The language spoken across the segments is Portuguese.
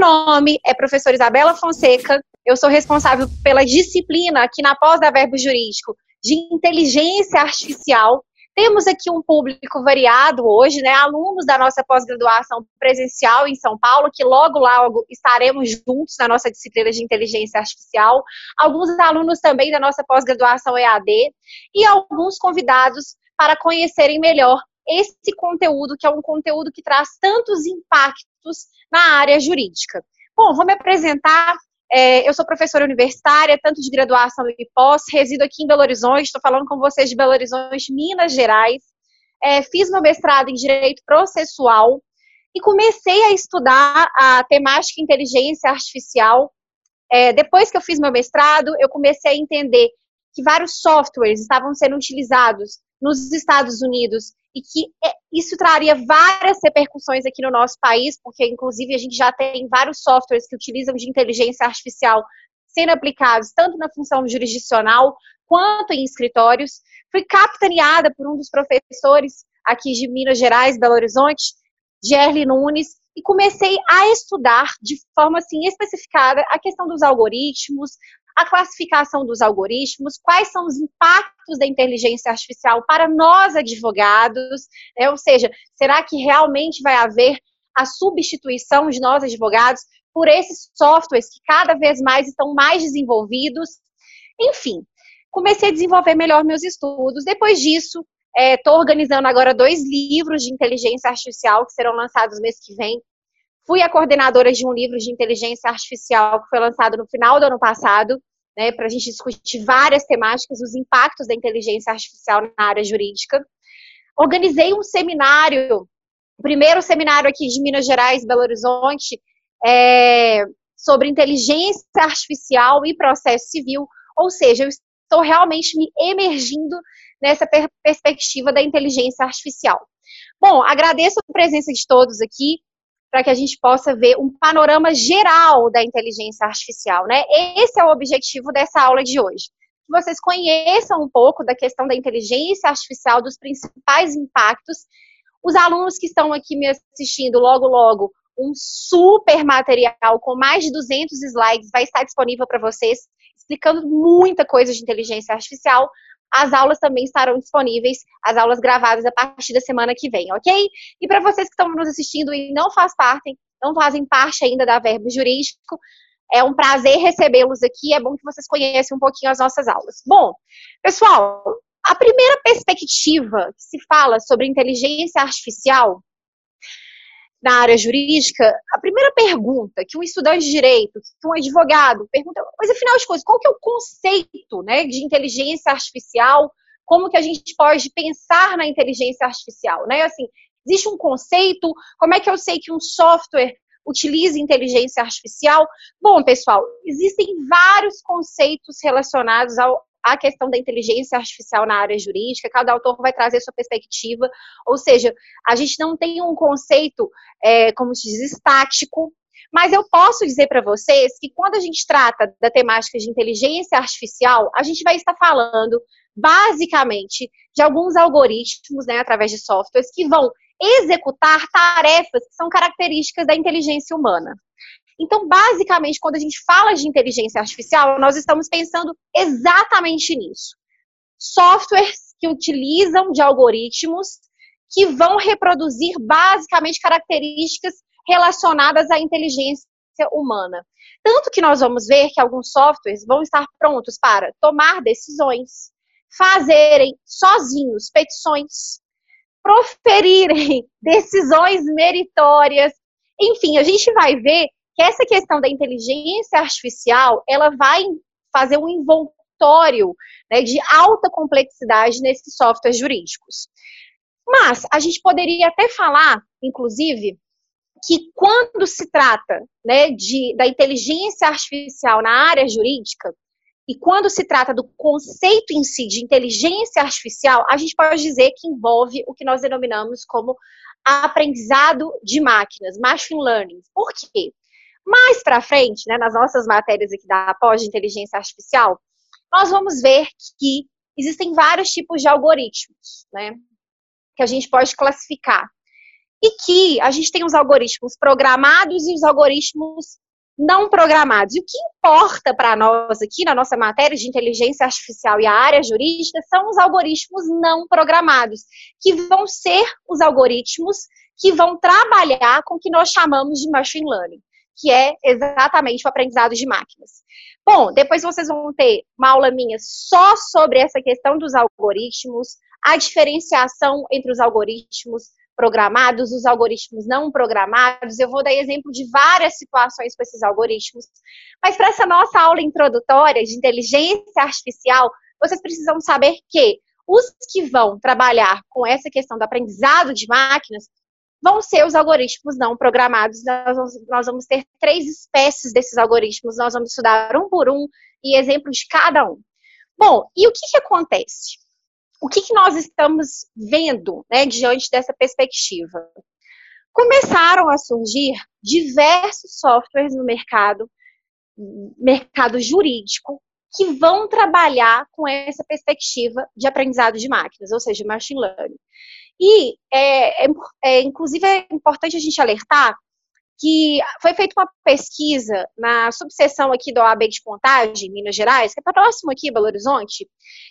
nome é professora Isabela Fonseca, eu sou responsável pela disciplina aqui na pós da Verbo Jurídico de Inteligência Artificial. Temos aqui um público variado hoje, né? Alunos da nossa pós-graduação presencial em São Paulo, que logo logo estaremos juntos na nossa disciplina de inteligência artificial. Alguns alunos também da nossa pós-graduação EAD e alguns convidados para conhecerem melhor esse conteúdo, que é um conteúdo que traz tantos impactos na área jurídica. Bom, vou me apresentar. É, eu sou professora universitária, tanto de graduação e pós, resido aqui em Belo Horizonte, estou falando com vocês de Belo Horizonte, Minas Gerais. É, fiz meu mestrado em Direito Processual e comecei a estudar a temática inteligência artificial. É, depois que eu fiz meu mestrado, eu comecei a entender que vários softwares estavam sendo utilizados nos Estados Unidos e que é, isso traria várias repercussões aqui no nosso país, porque inclusive a gente já tem vários softwares que utilizam de inteligência artificial sendo aplicados tanto na função jurisdicional quanto em escritórios. Fui capitaneada por um dos professores aqui de Minas Gerais, Belo Horizonte, Gerli Nunes, e comecei a estudar de forma assim especificada a questão dos algoritmos, a classificação dos algoritmos, quais são os impactos da inteligência artificial para nós advogados, né? ou seja, será que realmente vai haver a substituição de nós advogados por esses softwares que cada vez mais estão mais desenvolvidos? Enfim, comecei a desenvolver melhor meus estudos. Depois disso, estou é, organizando agora dois livros de inteligência artificial que serão lançados mês que vem. Fui a coordenadora de um livro de inteligência artificial que foi lançado no final do ano passado, né, para a gente discutir várias temáticas, os impactos da inteligência artificial na área jurídica. Organizei um seminário, o primeiro seminário aqui de Minas Gerais, Belo Horizonte, é, sobre inteligência artificial e processo civil, ou seja, eu estou realmente me emergindo nessa per perspectiva da inteligência artificial. Bom, agradeço a presença de todos aqui para que a gente possa ver um panorama geral da inteligência artificial, né? Esse é o objetivo dessa aula de hoje. Que vocês conheçam um pouco da questão da inteligência artificial, dos principais impactos. Os alunos que estão aqui me assistindo logo, logo, um super material com mais de 200 slides vai estar disponível para vocês, explicando muita coisa de inteligência artificial. As aulas também estarão disponíveis, as aulas gravadas a partir da semana que vem, ok? E para vocês que estão nos assistindo e não faz parte, não fazem parte ainda da Verbo Jurídico, é um prazer recebê-los aqui. É bom que vocês conheçam um pouquinho as nossas aulas. Bom, pessoal, a primeira perspectiva que se fala sobre inteligência artificial na área jurídica, a primeira pergunta que um estudante de direito, que um advogado pergunta, mas afinal de contas, qual que é o conceito né, de inteligência artificial? Como que a gente pode pensar na inteligência artificial? Né? Assim, existe um conceito? Como é que eu sei que um software utiliza inteligência artificial? Bom, pessoal, existem vários conceitos relacionados ao, a questão da inteligência artificial na área jurídica, cada autor vai trazer sua perspectiva, ou seja, a gente não tem um conceito, é, como se diz, estático, mas eu posso dizer para vocês que quando a gente trata da temática de inteligência artificial, a gente vai estar falando basicamente de alguns algoritmos, né, através de softwares, que vão executar tarefas que são características da inteligência humana. Então, basicamente, quando a gente fala de inteligência artificial, nós estamos pensando exatamente nisso. Softwares que utilizam de algoritmos que vão reproduzir basicamente características relacionadas à inteligência humana. Tanto que nós vamos ver que alguns softwares vão estar prontos para tomar decisões, fazerem sozinhos petições, proferirem decisões meritórias. Enfim, a gente vai ver que essa questão da inteligência artificial, ela vai fazer um envoltório né, de alta complexidade nesses softwares jurídicos. Mas a gente poderia até falar, inclusive, que quando se trata né, de, da inteligência artificial na área jurídica, e quando se trata do conceito em si de inteligência artificial, a gente pode dizer que envolve o que nós denominamos como aprendizado de máquinas, machine learning. Por quê? Mais para frente, né, nas nossas matérias aqui da pós de inteligência artificial, nós vamos ver que existem vários tipos de algoritmos, né, que a gente pode classificar. e que a gente tem os algoritmos programados e os algoritmos não programados. E o que importa para nós aqui na nossa matéria de inteligência artificial e a área jurídica são os algoritmos não programados, que vão ser os algoritmos que vão trabalhar com o que nós chamamos de machine learning, que é exatamente o aprendizado de máquinas. Bom, depois vocês vão ter uma aula minha só sobre essa questão dos algoritmos, a diferenciação entre os algoritmos, programados, os algoritmos não programados. Eu vou dar exemplo de várias situações com esses algoritmos. Mas para essa nossa aula introdutória de inteligência artificial, vocês precisam saber que os que vão trabalhar com essa questão do aprendizado de máquinas vão ser os algoritmos não programados. Nós vamos, nós vamos ter três espécies desses algoritmos, nós vamos estudar um por um e exemplo de cada um. Bom, e o que, que acontece? o que, que nós estamos vendo né, diante dessa perspectiva? Começaram a surgir diversos softwares no mercado, mercado jurídico, que vão trabalhar com essa perspectiva de aprendizado de máquinas, ou seja, machine learning. E, é, é, é, inclusive, é importante a gente alertar que foi feita uma pesquisa na subseção aqui do OAB de Contagem, Minas Gerais, que é próximo aqui, Belo Horizonte,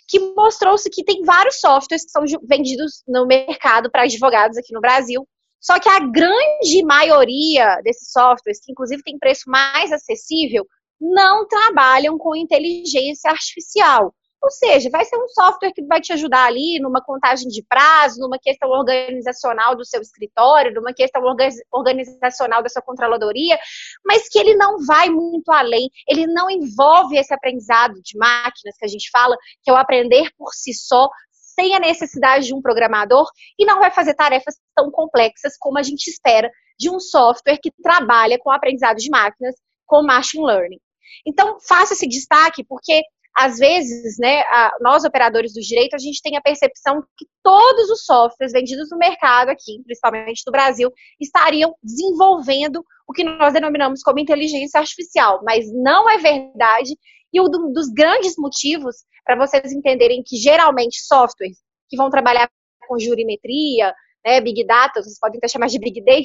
que mostrou-se que tem vários softwares que são vendidos no mercado para advogados aqui no Brasil, só que a grande maioria desses softwares, que inclusive tem preço mais acessível, não trabalham com inteligência artificial. Ou seja, vai ser um software que vai te ajudar ali numa contagem de prazo, numa questão organizacional do seu escritório, numa questão organizacional da sua controladoria, mas que ele não vai muito além, ele não envolve esse aprendizado de máquinas que a gente fala, que é o aprender por si só, sem a necessidade de um programador, e não vai fazer tarefas tão complexas como a gente espera de um software que trabalha com aprendizado de máquinas, com machine learning. Então, faça esse destaque, porque às vezes, né, a, nós operadores do direito, a gente tem a percepção que todos os softwares vendidos no mercado aqui, principalmente no Brasil, estariam desenvolvendo o que nós denominamos como inteligência artificial, mas não é verdade. E um dos grandes motivos para vocês entenderem que geralmente softwares que vão trabalhar com jurimetria, né, Big Data, vocês podem até chamar de Big Data,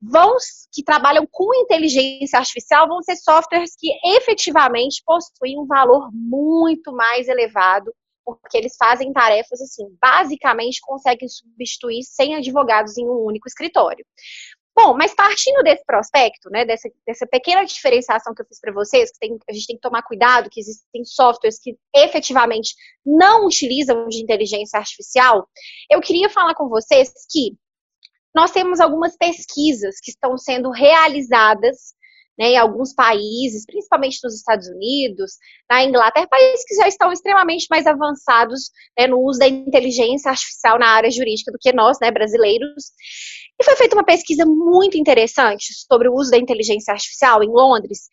vão, que trabalham com inteligência artificial vão ser softwares que efetivamente possuem um valor muito mais elevado, porque eles fazem tarefas assim, basicamente conseguem substituir 100 advogados em um único escritório. Bom, mas partindo desse prospecto, né, dessa, dessa pequena diferenciação que eu fiz para vocês, que tem, a gente tem que tomar cuidado, que existem softwares que efetivamente não utilizam de inteligência artificial, eu queria falar com vocês que nós temos algumas pesquisas que estão sendo realizadas né, em alguns países, principalmente nos Estados Unidos, na Inglaterra, países que já estão extremamente mais avançados né, no uso da inteligência artificial na área jurídica do que nós, né, brasileiros. E foi feita uma pesquisa muito interessante sobre o uso da inteligência artificial em Londres,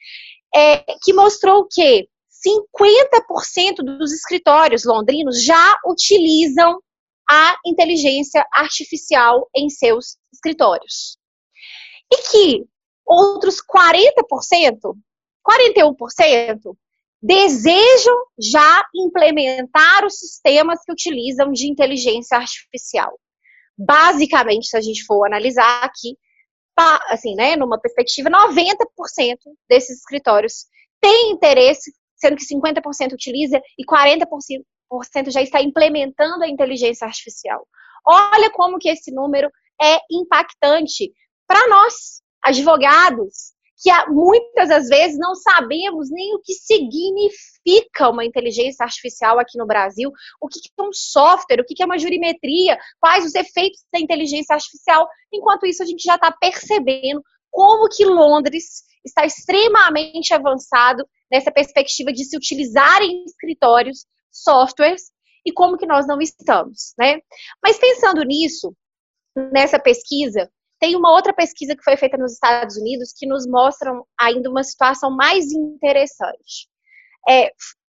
é, que mostrou que 50% dos escritórios londrinos já utilizam a inteligência artificial em seus escritórios. E que outros 40%, 41%, desejam já implementar os sistemas que utilizam de inteligência artificial. Basicamente, se a gente for analisar aqui, assim, né, numa perspectiva, 90% desses escritórios têm interesse, sendo que 50% utiliza e 40% já está implementando a inteligência artificial. Olha como que esse número é impactante para nós, advogados, que muitas das vezes não sabemos nem o que significa uma inteligência artificial aqui no Brasil, o que é um software, o que é uma jurimetria, quais os efeitos da inteligência artificial. Enquanto isso, a gente já está percebendo como que Londres está extremamente avançado nessa perspectiva de se utilizar em escritórios softwares e como que nós não estamos, né? Mas pensando nisso, nessa pesquisa, tem uma outra pesquisa que foi feita nos Estados Unidos que nos mostra ainda uma situação mais interessante. É,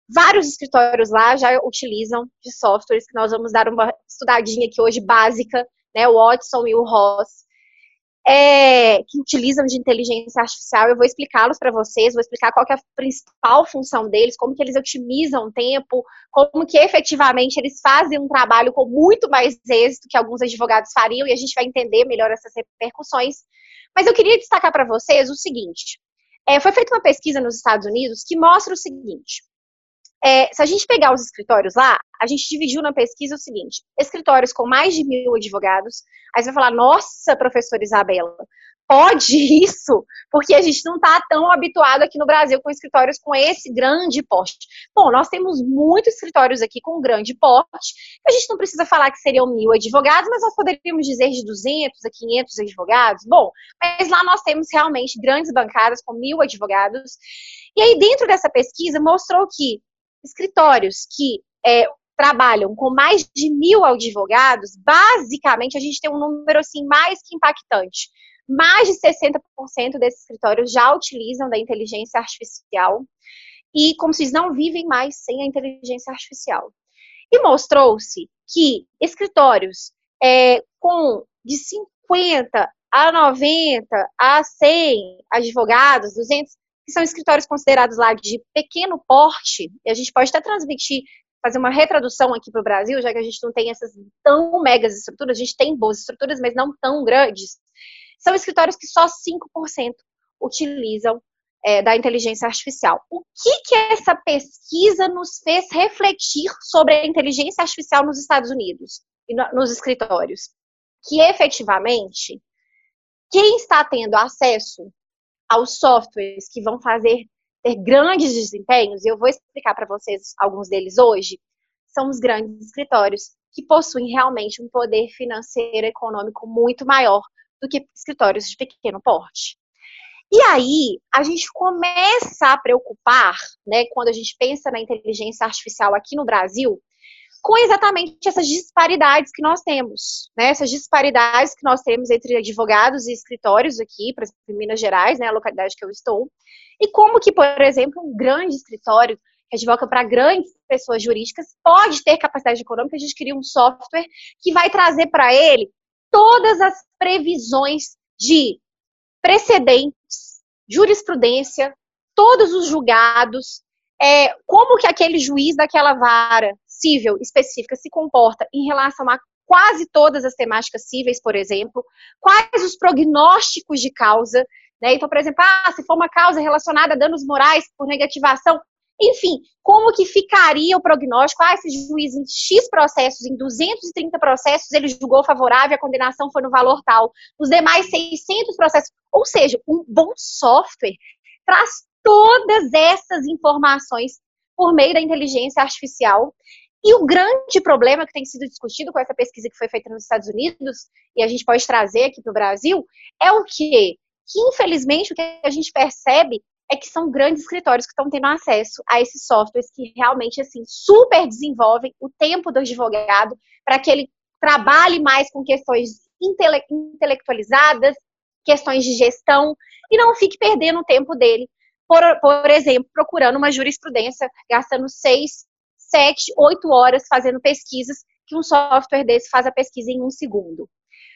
vários escritórios lá já utilizam de softwares que nós vamos dar uma estudadinha aqui hoje básica, né, o Watson e o Ross. é, que utilizam de inteligência artificial. Eu vou explicá-los para vocês, vou explicar qual é a principal função deles, como que eles otimizam o tempo, como que efetivamente eles fazem um trabalho com muito mais êxito que alguns advogados fariam, e a gente vai entender melhor essas repercussões. Mas eu queria destacar para vocês o seguinte: é, foi feita uma pesquisa nos Estados Unidos que mostra o seguinte. É, se a gente pegar os escritórios lá, a gente dividiu na pesquisa o seguinte: escritórios com mais de mil advogados. Aí você vai falar, nossa, professora Isabela, pode isso? Porque a gente não está tão habituado aqui no Brasil com escritórios com esse grande porte. Bom, nós temos muitos escritórios aqui com grande porte. A gente não precisa falar que seriam mil advogados, mas nós poderíamos dizer de 200 a 500 advogados. Bom, mas lá nós temos realmente grandes bancadas com mil advogados. E aí, dentro dessa pesquisa, mostrou que escritórios que é, trabalham com mais de mil advogados, basicamente a gente tem um número assim mais que impactante. Mais de 60% desses escritórios já utilizam da inteligência artificial e como se não vivem mais sem a inteligência artificial. E mostrou-se que escritórios é, com de 50 a 90 a 100 advogados, 200, que são escritórios considerados lá de pequeno porte, e a gente pode até transmitir, fazer uma retradução aqui para o Brasil, já que a gente não tem essas tão megas estruturas, a gente tem boas estruturas, mas não tão grandes. São escritórios que só 5% utilizam é, da inteligência artificial. O que, que essa pesquisa nos fez refletir sobre a inteligência artificial nos Estados Unidos e no, nos escritórios? Que efetivamente, quem está tendo acesso aos softwares que vão fazer ter grandes desempenhos, e eu vou explicar para vocês alguns deles hoje, são os grandes escritórios que possuem realmente um poder financeiro econômico muito maior do que escritórios de pequeno porte. E aí, a gente começa a preocupar, né, quando a gente pensa na inteligência artificial aqui no Brasil, com exatamente essas disparidades que nós temos, né? Essas disparidades que nós temos entre advogados e escritórios aqui, em Minas Gerais, né, a localidade que eu estou, e como que, por exemplo, um grande escritório que advoga para grandes pessoas jurídicas pode ter capacidade econômica de adquirir um software que vai trazer para ele todas as previsões de precedentes, jurisprudência, todos os julgados, é, como que aquele juiz daquela vara civil específica se comporta em relação a quase todas as temáticas cíveis, por exemplo, quais os prognósticos de causa, né? Então, por exemplo, ah, se for uma causa relacionada a danos morais por negativação, enfim, como que ficaria o prognóstico? Ah, esse juiz em X processos, em 230 processos, ele julgou favorável, a condenação foi no valor tal. Os demais 600 processos, ou seja, um bom software traz todas essas informações por meio da inteligência artificial. E o grande problema que tem sido discutido com essa pesquisa que foi feita nos Estados Unidos, e a gente pode trazer aqui para o Brasil, é o quê? Que, infelizmente, o que a gente percebe é que são grandes escritórios que estão tendo acesso a esses softwares que realmente, assim, super desenvolvem o tempo do advogado para que ele trabalhe mais com questões intele intelectualizadas, questões de gestão, e não fique perdendo o tempo dele por, por exemplo, procurando uma jurisprudência, gastando seis, sete, oito horas fazendo pesquisas, que um software desse faz a pesquisa em um segundo.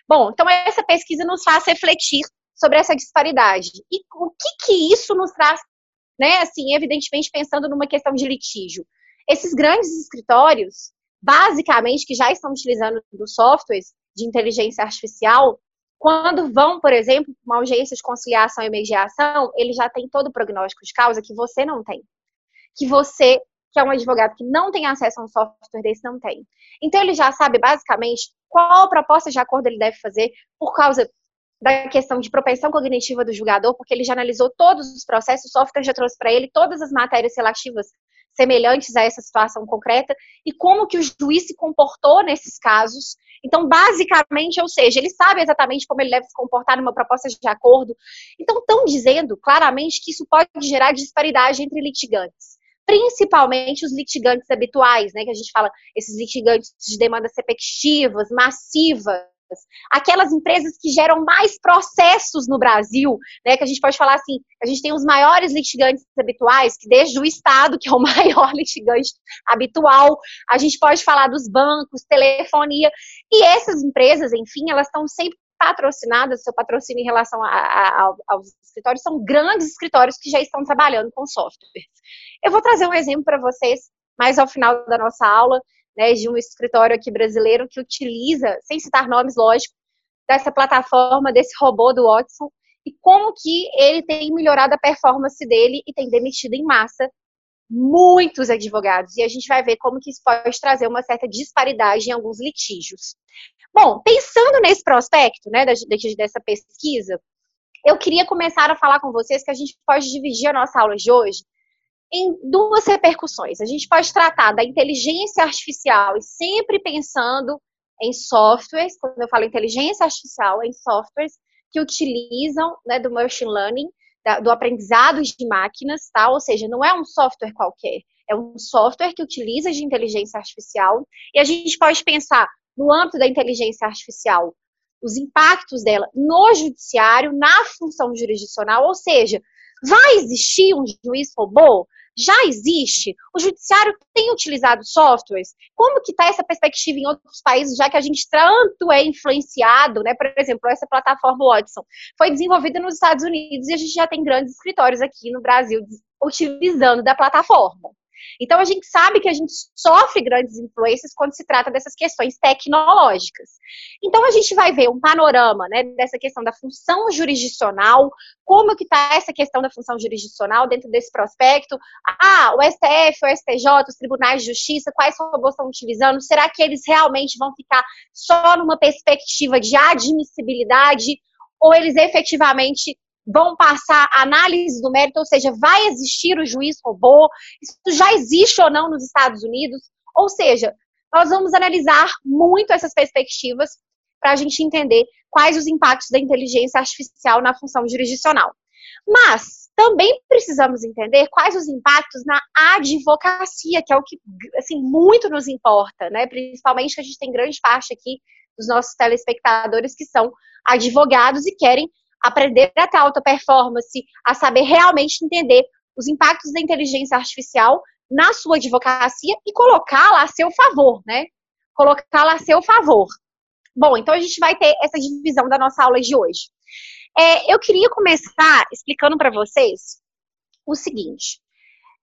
Bom, então essa pesquisa nos faz refletir sobre essa disparidade. E o que que isso nos traz, né, assim, evidentemente pensando numa questão de litígio. Esses grandes escritórios, basicamente, que já estão utilizando os softwares de inteligência artificial, quando vão, por exemplo, uma audiência de conciliação e mediação, ele já tem todo o prognóstico de causa que você não tem. Que você, que é um advogado que não tem acesso a um software desse, não tem. Então, ele já sabe basicamente qual proposta de acordo ele deve fazer por causa da questão de propensão cognitiva do julgador, porque ele já analisou todos os processos, o software já trouxe para ele todas as matérias relativas semelhantes a essa situação concreta e como que o juiz se comportou nesses casos. Então, basicamente, ou seja, ele sabe exatamente como ele deve se comportar numa proposta de acordo. Então, estão dizendo claramente que isso pode gerar disparidade entre litigantes. Principalmente os litigantes habituais, né? Que a gente fala, esses litigantes de demandas repetitivas, massivas, aquelas empresas que geram mais processos no Brasil, né, que a gente pode falar assim, a gente tem os maiores litigantes habituais, que desde o Estado, que é o maior litigante habitual, a gente pode falar dos bancos, telefonia, e essas empresas, enfim, elas estão sempre patrocinadas, seu patrocínio em relação a, a, aos escritórios, são grandes escritórios que já estão trabalhando com softwares. Eu vou trazer um exemplo para vocês mais ao final da nossa aula, né, de um escritório aqui brasileiro que utiliza, sem citar nomes, lógico, dessa plataforma, desse robô do Watson, e como que ele tem melhorado a performance dele e tem demitido em massa muitos advogados. E a gente vai ver como que isso pode trazer uma certa disparidade em alguns litígios. Bom, pensando nesse prospecto, né, dessa pesquisa, eu queria começar a falar com vocês que a gente pode dividir a nossa aula de hoje em duas repercussões. A gente pode tratar da inteligência artificial e sempre pensando em softwares, quando eu falo inteligência artificial, em softwares que utilizam né, do machine learning, da, do aprendizado de máquinas, tá? Ou seja, não é um software qualquer, é um software que utiliza de inteligência artificial. E a gente pode pensar no âmbito da inteligência artificial, os impactos dela no judiciário, na função jurisdicional, ou seja, vai existir um juiz robô? Já existe? O judiciário tem utilizado softwares? Como que está essa perspectiva em outros países, já que a gente tanto é influenciado, né? Por exemplo, essa plataforma Watson foi desenvolvida nos Estados Unidos e a gente já tem grandes escritórios aqui no Brasil utilizando da plataforma. Então, a gente sabe que a gente sofre grandes influências quando se trata dessas questões tecnológicas. Então, a gente vai ver um panorama né, dessa questão da função jurisdicional, como que está essa questão da função jurisdicional dentro desse prospecto. Ah, o STF, o STJ, os tribunais de justiça, quais robôs estão utilizando? Será que eles realmente vão ficar só numa perspectiva de admissibilidade? Ou eles efetivamente vão passar análise do mérito, ou seja, vai existir o juiz robô, isso já existe ou não nos Estados Unidos, ou seja, nós vamos analisar muito essas perspectivas para a gente entender quais os impactos da inteligência artificial na função jurisdicional. Mas também precisamos entender quais os impactos na advocacia, que é o que assim muito nos importa, né? Principalmente que a gente tem grande parte aqui dos nossos telespectadores que são advogados e querem aprender a ter alta performance, a saber realmente entender os impactos da inteligência artificial na sua advocacia e colocá-la a seu favor, né? Colocá-la a seu favor. Bom, então a gente vai ter essa divisão da nossa aula de hoje. É, eu queria começar explicando para vocês o seguinte.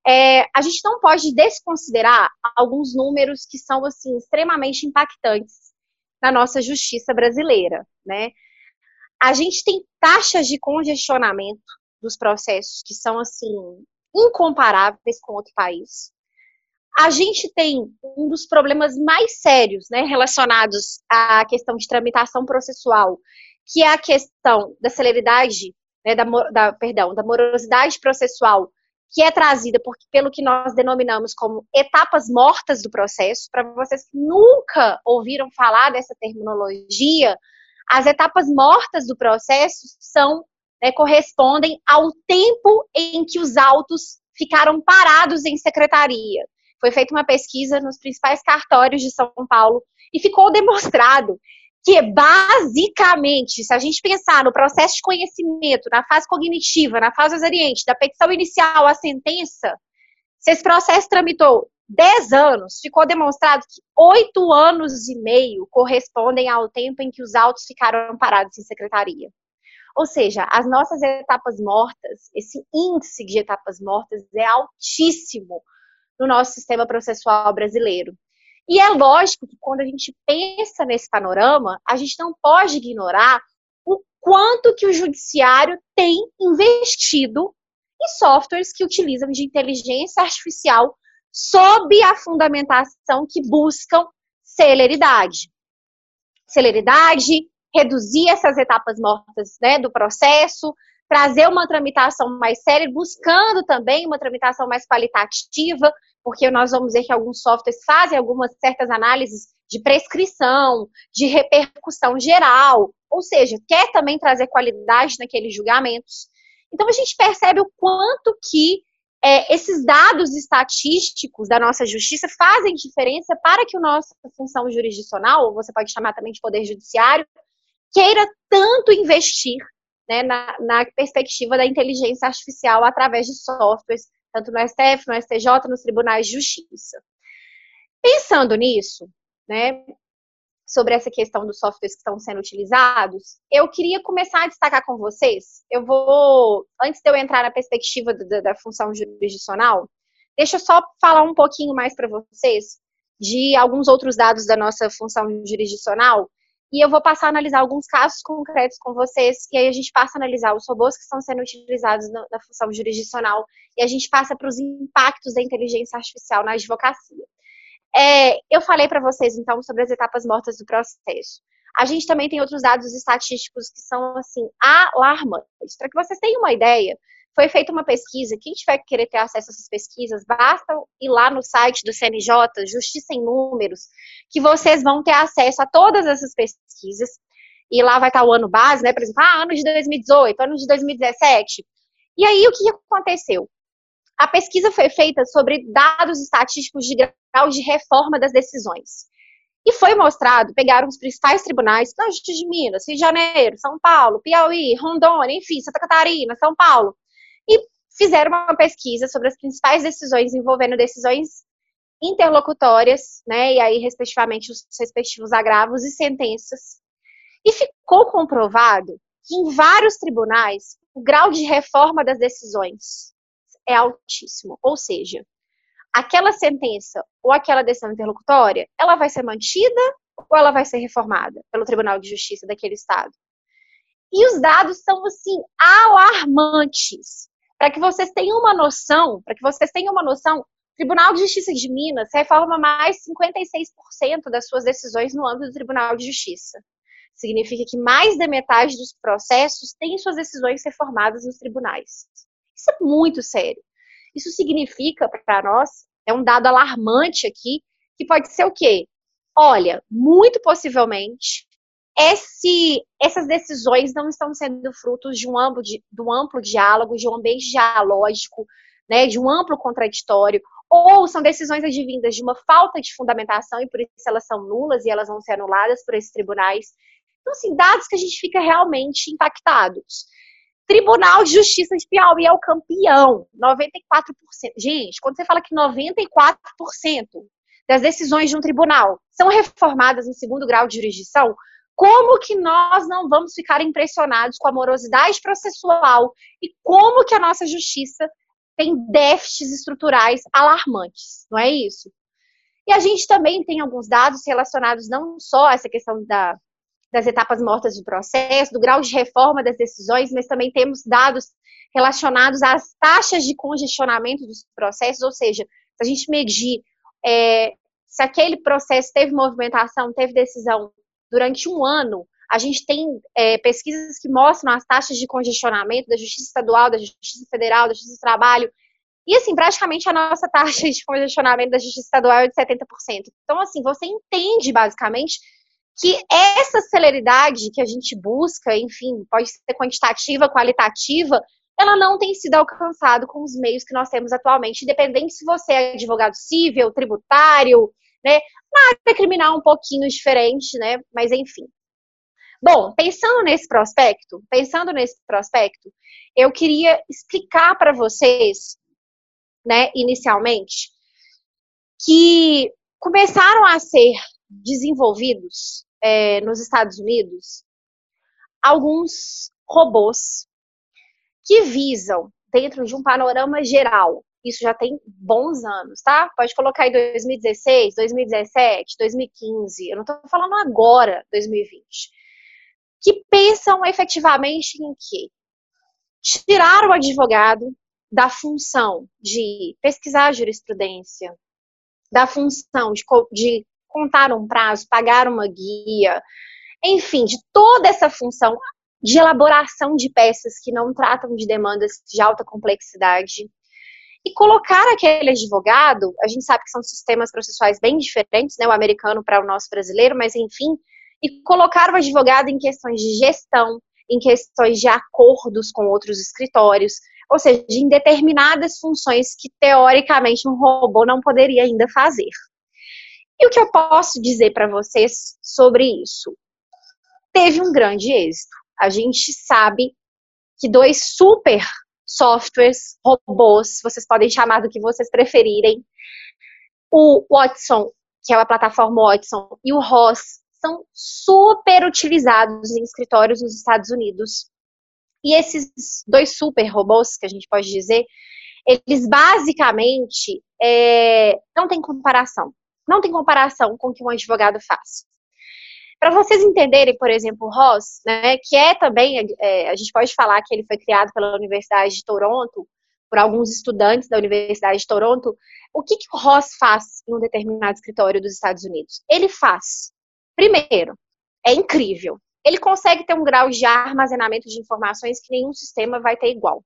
É, a gente não pode desconsiderar alguns números que são assim extremamente impactantes na nossa justiça brasileira, né? A gente tem taxas de congestionamento dos processos que são assim incomparáveis com outro país. A gente tem um dos problemas mais sérios, né, relacionados à questão de tramitação processual, que é a questão da celeridade, né, da, da, perdão, da morosidade processual, que é trazida por, pelo que nós denominamos como etapas mortas do processo. Para vocês que nunca ouviram falar dessa terminologia, as etapas mortas do processo são né, correspondem ao tempo em que os autos ficaram parados em secretaria. Foi feita uma pesquisa nos principais cartórios de São Paulo e ficou demonstrado que, basicamente, se a gente pensar no processo de conhecimento, na fase cognitiva, na fase exeriente, da petição inicial à sentença, se esse processo tramitou 10 anos, ficou demonstrado que 8 anos e meio correspondem ao tempo em que os autos ficaram parados em secretaria. Ou seja, as nossas etapas mortas, esse índice de etapas mortas é altíssimo no nosso sistema processual brasileiro. E é lógico que quando a gente pensa nesse panorama, a gente não pode ignorar o quanto que o judiciário tem investido em softwares que utilizam de inteligência artificial sob a fundamentação que buscam celeridade. Celeridade, reduzir essas etapas mortas né, do processo, trazer uma tramitação mais séria, buscando também uma tramitação mais qualitativa, porque nós vamos ver que alguns softwares fazem algumas certas análises de prescrição, de repercussão geral, ou seja, quer também trazer qualidade naqueles julgamentos. Então a gente percebe o quanto que é, esses dados estatísticos da nossa justiça fazem diferença para que a nossa função jurisdicional, ou você pode chamar também de poder judiciário, queira tanto investir né, na, na, perspectiva da inteligência artificial através de softwares, tanto no STF, no STJ, nos tribunais de justiça. Pensando nisso, né, sobre essa questão dos softwares que estão sendo utilizados, eu queria começar a destacar com vocês. Eu vou, antes de eu entrar na perspectiva da, da função jurisdicional, deixa eu só falar um pouquinho mais para vocês de alguns outros dados da nossa função jurisdicional e eu vou passar a analisar alguns casos concretos com vocês, e aí a gente passa a analisar os robôs que estão sendo utilizados na, na função jurisdicional, e a gente passa para os impactos da inteligência artificial na advocacia. É, eu falei para vocês, então, sobre as etapas mortas do processo. A gente também tem outros dados estatísticos que são, assim, alarmantes. Para que vocês tenham uma ideia, foi feita uma pesquisa. Quem tiver que querer ter acesso a essas pesquisas, basta ir lá no site do CNJ, Justiça em Números, que vocês vão ter acesso a todas essas pesquisas. E lá vai estar o ano base, né? Por exemplo, ah, ano de 2018, ano de 2017. E aí, o que aconteceu? A pesquisa foi feita sobre dados estatísticos de grau de reforma das decisões. E foi mostrado, pegaram os principais tribunais, na Justiça de Minas, Rio de Janeiro, São Paulo, Piauí, Rondônia, enfim, Santa Catarina, São Paulo, e fizeram uma pesquisa sobre as principais decisões envolvendo decisões interlocutórias, né, e aí respectivamente os respectivos agravos e sentenças. E ficou comprovado que em vários tribunais o grau de reforma das decisões é altíssimo, ou seja, aquela sentença ou aquela decisão interlocutória, ela vai ser mantida ou ela vai ser reformada pelo Tribunal de Justiça daquele estado. E os dados são assim alarmantes. Para que vocês tenham uma noção, para que vocês tenham uma noção, o Tribunal de Justiça de Minas reforma mais 56% das suas decisões no âmbito do Tribunal de Justiça. Significa que mais da metade dos processos têm suas decisões reformadas nos tribunais. Isso é muito sério. Isso significa para nós, é um dado alarmante aqui, que pode ser o quê? Olha, muito possivelmente esse, essas decisões não estão sendo frutos de um amplo, de, amplo diálogo, de um ambiente dialógico, né, de um amplo contraditório, ou são decisões advindas de uma falta de fundamentação e por isso elas são nulas e elas vão ser anuladas por esses tribunais. Então, assim, dados que a gente fica realmente impactados. Tribunal de Justiça de Piauí é o campeão, 94%. Gente, quando você fala que 94% das decisões de um tribunal são reformadas no segundo grau de jurisdição, como que nós não vamos ficar impressionados com a morosidade processual e como que a nossa justiça tem déficits estruturais alarmantes, não é isso? E a gente também tem alguns dados relacionados não só a essa questão da, das etapas mortas do processo, do grau de reforma das decisões, mas também temos dados relacionados às taxas de congestionamento dos processos, ou seja, se a gente medir é, se aquele processo teve movimentação, teve decisão durante um ano, a gente tem é, pesquisas que mostram as taxas de congestionamento da Justiça Estadual, da Justiça Federal, da Justiça do Trabalho. E, assim, praticamente a nossa taxa de congestionamento da Justiça Estadual é de 70%. Então, assim, você entende, basicamente, que essa celeridade que a gente busca, enfim, pode ser quantitativa, qualitativa, ela não tem sido alcançada com os meios que nós temos atualmente, independente se você é advogado civil, tributário, né? Na área criminal um pouquinho diferente, né? Mas enfim. Bom, pensando nesse prospecto, pensando nesse prospecto, eu queria explicar para vocês, né, inicialmente, que começaram a ser desenvolvidos é, nos Estados Unidos alguns robôs que visam, dentro de um panorama geral, isso já tem bons anos, tá? Pode colocar aí 2016, 2017, 2015. Eu não estou falando agora, 2020. Que pensam efetivamente em quê? Tirar o advogado da função de pesquisar jurisprudência, da função de, de contar um prazo, pagar uma guia, enfim, de toda essa função de elaboração de peças que não tratam de demandas de alta complexidade, e colocar aquele advogado, a gente sabe que são sistemas processuais bem diferentes, né, o americano para o nosso brasileiro, mas enfim, e colocar o advogado em questões de gestão, em questões de acordos com outros escritórios, ou seja, em determinadas funções que teoricamente um robô não poderia ainda fazer. E o que eu posso dizer para vocês sobre isso? Teve um grande êxito. A gente sabe que dois super softwares, robôs, vocês podem chamar do que vocês preferirem. O Watson, que é a plataforma Watson, e o Ross são super utilizados em escritórios nos Estados Unidos. E esses dois super robôs, que a gente pode dizer, eles basicamente é, não tem comparação. Não tem comparação com o que um advogado faz. Para vocês entenderem, por exemplo, o Ross, né, que é também, é, a gente pode falar que ele foi criado pela Universidade de Toronto, por alguns estudantes da Universidade de Toronto, o que, que o Ross faz em um determinado escritório dos Estados Unidos? Ele faz, primeiro, é incrível, ele consegue ter um grau de armazenamento de informações que nenhum sistema vai ter igual.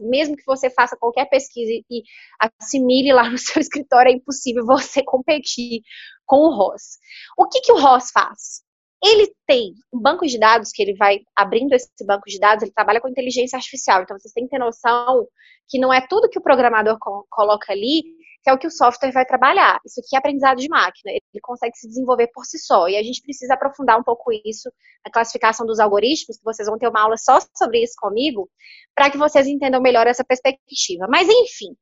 Mesmo que você faça qualquer pesquisa e assimile lá no seu escritório, é impossível você competir com o Ross. O que, que o Ross faz? Ele tem um banco de dados que ele vai abrindo esse banco de dados, ele trabalha com inteligência artificial. Então vocês têm que ter noção que não é tudo que o programador coloca ali que é o que o software vai trabalhar. Isso aqui é aprendizado de máquina, ele consegue se desenvolver por si só. E a gente precisa aprofundar um pouco isso na classificação dos algoritmos, que vocês vão ter uma aula só sobre isso comigo, para que vocês entendam melhor essa perspectiva. Mas enfim,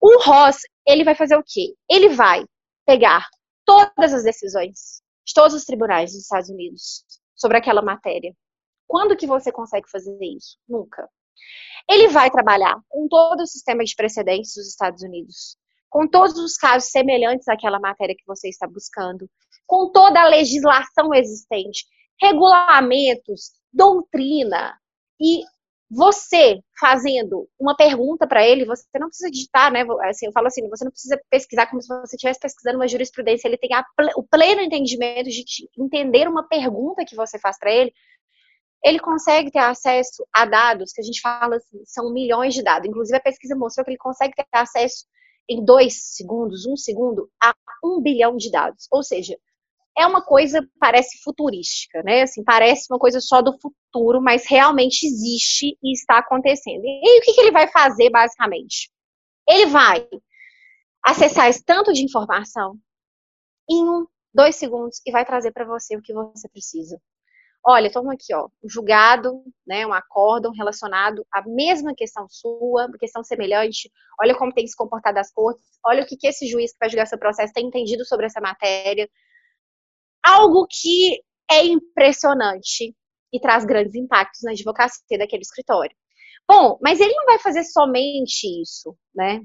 o Ross, ele vai fazer o quê? Ele vai pegar todas as decisões de todos os tribunais dos Estados Unidos sobre aquela matéria. Quando que você consegue fazer isso? Nunca. Ele vai trabalhar com todo o sistema de precedentes dos Estados Unidos, com todos os casos semelhantes àquela matéria que você está buscando, com toda a legislação existente, regulamentos, doutrina e você fazendo uma pergunta para ele, você não precisa digitar, né? Assim, eu falo assim, você não precisa pesquisar como se você estivesse pesquisando uma jurisprudência, ele tem a, o pleno entendimento de entender uma pergunta que você faz para ele, ele consegue ter acesso a dados que a gente fala assim, são milhões de dados. Inclusive, a pesquisa mostrou que ele consegue ter acesso em dois segundos, um segundo, a um bilhão de dados. Ou seja, é uma coisa, parece futurística, né? Assim, parece uma coisa só do futuro, mas realmente existe e está acontecendo. E o que, que ele vai fazer, basicamente? Ele vai acessar esse tanto de informação em um, dois segundos e vai trazer para você o que você precisa. Olha, toma aqui, ó, um julgado, né, um acórdão relacionado à mesma questão sua, questão semelhante. Olha como tem se comportado as cortes. Olha o que, que esse juiz que vai julgar seu processo tem entendido sobre essa matéria algo que é impressionante e traz grandes impactos na advocacia daquele escritório. Bom, mas ele não vai fazer somente isso, né?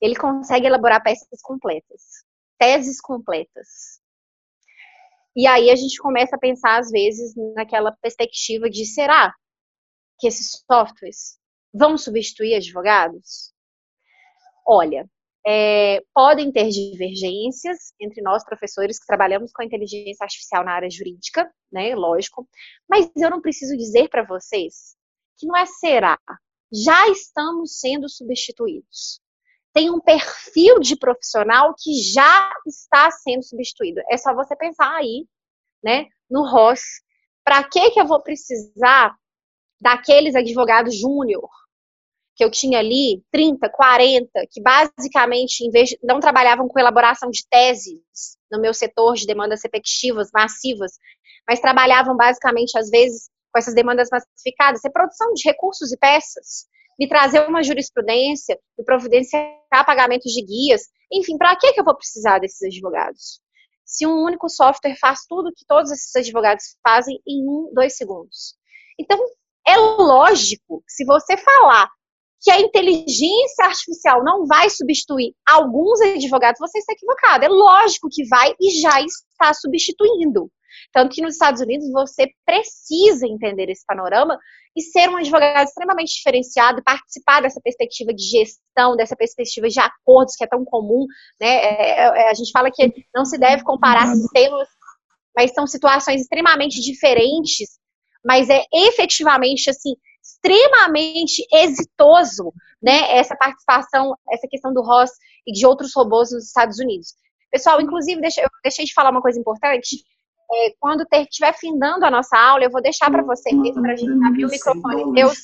Ele consegue elaborar peças completas, teses completas. E aí a gente começa a pensar, às vezes, naquela perspectiva de será que esses softwares vão substituir advogados? Olha, é, podem ter divergências entre nós, professores, que trabalhamos com a inteligência artificial na área jurídica, né? Lógico. Mas eu não preciso dizer para vocês que não é será. Já estamos sendo substituídos. Tem um perfil de profissional que já está sendo substituído. É só você pensar aí, né, no Ross. Para que que eu vou precisar daqueles advogados júnior que eu tinha ali, 30, 40, que basicamente, em vez de, não trabalhavam com elaboração de teses no meu setor de demandas repetitivas, massivas, mas trabalhavam basicamente, às vezes, com essas demandas massificadas, é produção de recursos e peças, me trazer uma jurisprudência, me providenciar pagamentos de guias, enfim, para que, que eu vou precisar desses advogados? Se um único software faz tudo que todos esses advogados fazem em um, dois segundos. Então, é lógico, se você falar que a inteligência artificial não vai substituir alguns advogados, você está equivocado. É lógico que vai e já está substituindo. Tanto que nos Estados Unidos você precisa entender esse panorama e ser um advogado extremamente diferenciado, participar dessa perspectiva de gestão, dessa perspectiva de acordos que é tão comum. Né? É, é, a gente fala que não se deve comparar sistemas, mas são situações extremamente diferentes, mas é efetivamente assim extremamente exitoso, né, essa participação, essa questão do Ross e de outros robôs nos Estados Unidos. Pessoal, inclusive, deixa, eu deixei de falar uma coisa importante. É, quando estiver findando a nossa aula, eu vou deixar para vocês, para a gente abrir o microfone Deus,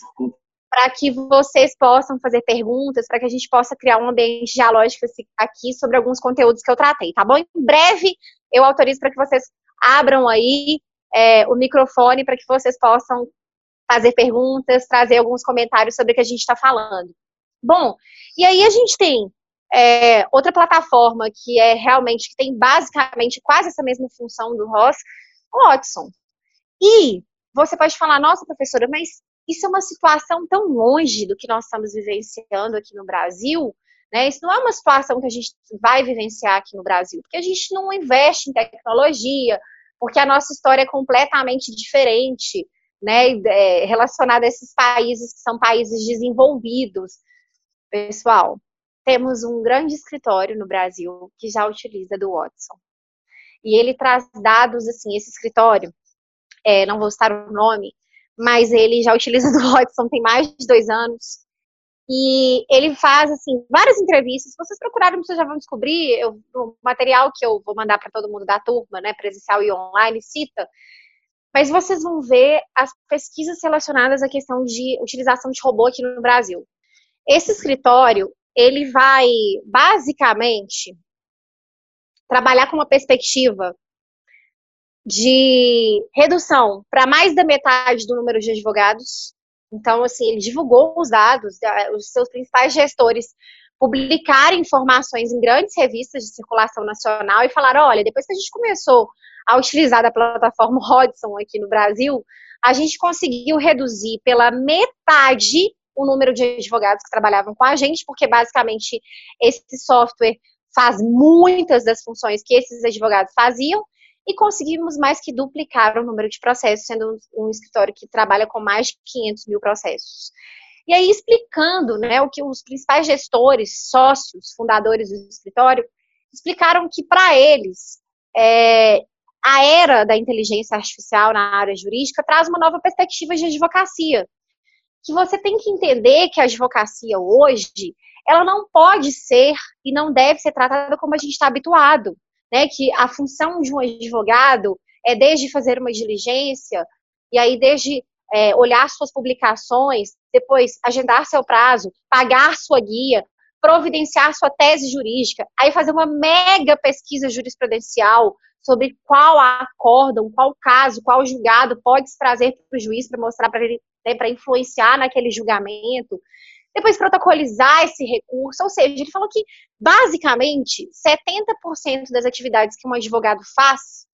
para que vocês possam fazer perguntas, para que a gente possa criar um ambiente dialógico aqui sobre alguns conteúdos que eu tratei, tá bom? Em breve, eu autorizo para que vocês abram aí é, o microfone para que vocês possam fazer perguntas, trazer alguns comentários sobre o que a gente está falando. Bom, e aí a gente tem É, outra plataforma que é realmente, que tem basicamente quase essa mesma função do Ross, o Watson. E você pode falar, nossa, professora, mas isso é uma situação tão longe do que nós estamos vivenciando aqui no Brasil, né? Isso não é uma situação que a gente vai vivenciar aqui no Brasil, porque a gente não investe em tecnologia, porque a nossa história é completamente diferente, né? É, relacionada a esses países que são países desenvolvidos. Pessoal, temos um grande escritório no Brasil que já utiliza do Watson. E ele traz dados, assim, esse escritório, é, não vou citar o nome, mas ele já utiliza do Watson tem mais de dois anos. E ele faz, assim, várias entrevistas. Se vocês procurarem, vocês já vão descobrir. Eu, o material que eu vou mandar para todo mundo da turma, né, presencial e online, cita. Mas vocês vão ver as pesquisas relacionadas à questão de utilização de robô aqui no Brasil. Esse escritório, ele vai, basicamente, trabalhar com uma perspectiva de redução para mais da metade do número de advogados. Então, assim, ele divulgou os dados, os seus principais gestores publicarem informações em grandes revistas de circulação nacional e falaram: olha, depois que a gente começou a utilizar a plataforma Hodson aqui no Brasil, a gente conseguiu reduzir pela metade o número de advogados que trabalhavam com a gente, porque basicamente esse software faz muitas das funções que esses advogados faziam, e conseguimos mais que duplicar o número de processos, sendo um, escritório que trabalha com mais de 500 mil processos. E aí, explicando né, o que os principais gestores, sócios, fundadores do escritório, explicaram que, para eles, é, a era da inteligência artificial na área jurídica traz uma nova perspectiva de advocacia. Que você tem que entender que a advocacia hoje, ela não pode ser e não deve ser tratada como a gente está habituado né, que a função de um advogado é desde fazer uma diligência, e aí desde é, olhar suas publicações, depois agendar seu prazo, pagar sua guia, providenciar sua tese jurídica, aí fazer uma mega pesquisa jurisprudencial sobre qual acórdão, qual caso, qual julgado pode se trazer para o juiz para mostrar para ele, né, para influenciar naquele julgamento, depois protocolizar esse recurso, ou seja, ele falou que basicamente 70% das atividades que um advogado faz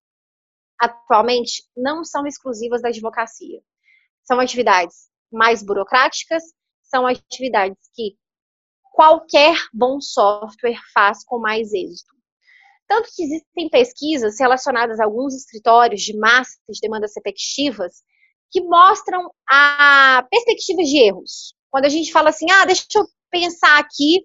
atualmente não são exclusivas da advocacia. São atividades mais burocráticas, são atividades que qualquer bom software faz com mais êxito. Tanto que existem pesquisas relacionadas a alguns escritórios de massa de demandas repetitivas que mostram a perspectiva de erros. Quando a gente fala assim, ah, deixa eu pensar aqui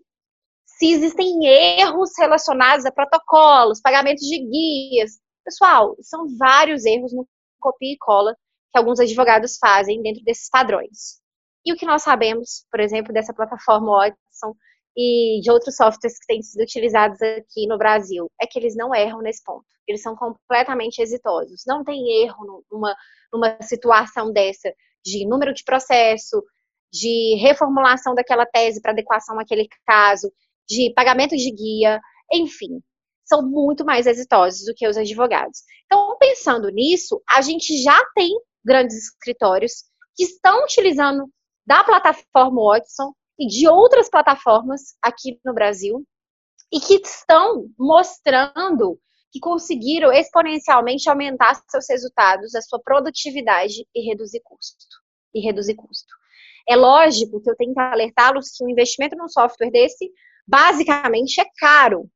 se existem erros relacionados a protocolos, pagamentos de guias. Pessoal, são vários erros no copia e cola que alguns advogados fazem dentro desses padrões. E o que nós sabemos, por exemplo, dessa plataforma Watson e de outros softwares que têm sido utilizados aqui no Brasil, é que eles não erram nesse ponto. Eles são completamente exitosos. Não tem erro numa, numa situação dessa de número de processo, de reformulação daquela tese para adequação àquele caso, de pagamento de guia, enfim, são muito mais exitosos do que os advogados. Então, pensando nisso, a gente já tem grandes escritórios que estão utilizando da plataforma Watson de outras plataformas aqui no Brasil e que estão mostrando que conseguiram exponencialmente aumentar seus resultados, a sua produtividade e reduzir custo. E reduzir custo. É lógico que eu tenho que alertá-los que o investimento num software desse, basicamente, é caro,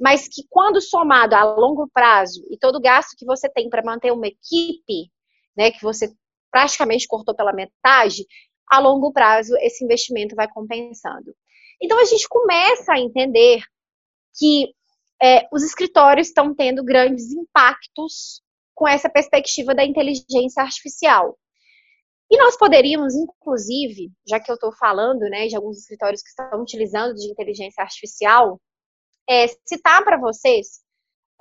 mas que quando somado a longo prazo e todo o gasto que você tem para manter uma equipe, né, que você praticamente cortou pela metade, a longo prazo esse investimento vai compensando. Então a gente começa a entender que é, os escritórios estão tendo grandes impactos com essa perspectiva da inteligência artificial. E nós poderíamos, inclusive, já que eu estou falando né, de alguns escritórios que estão utilizando de inteligência artificial, é, citar para vocês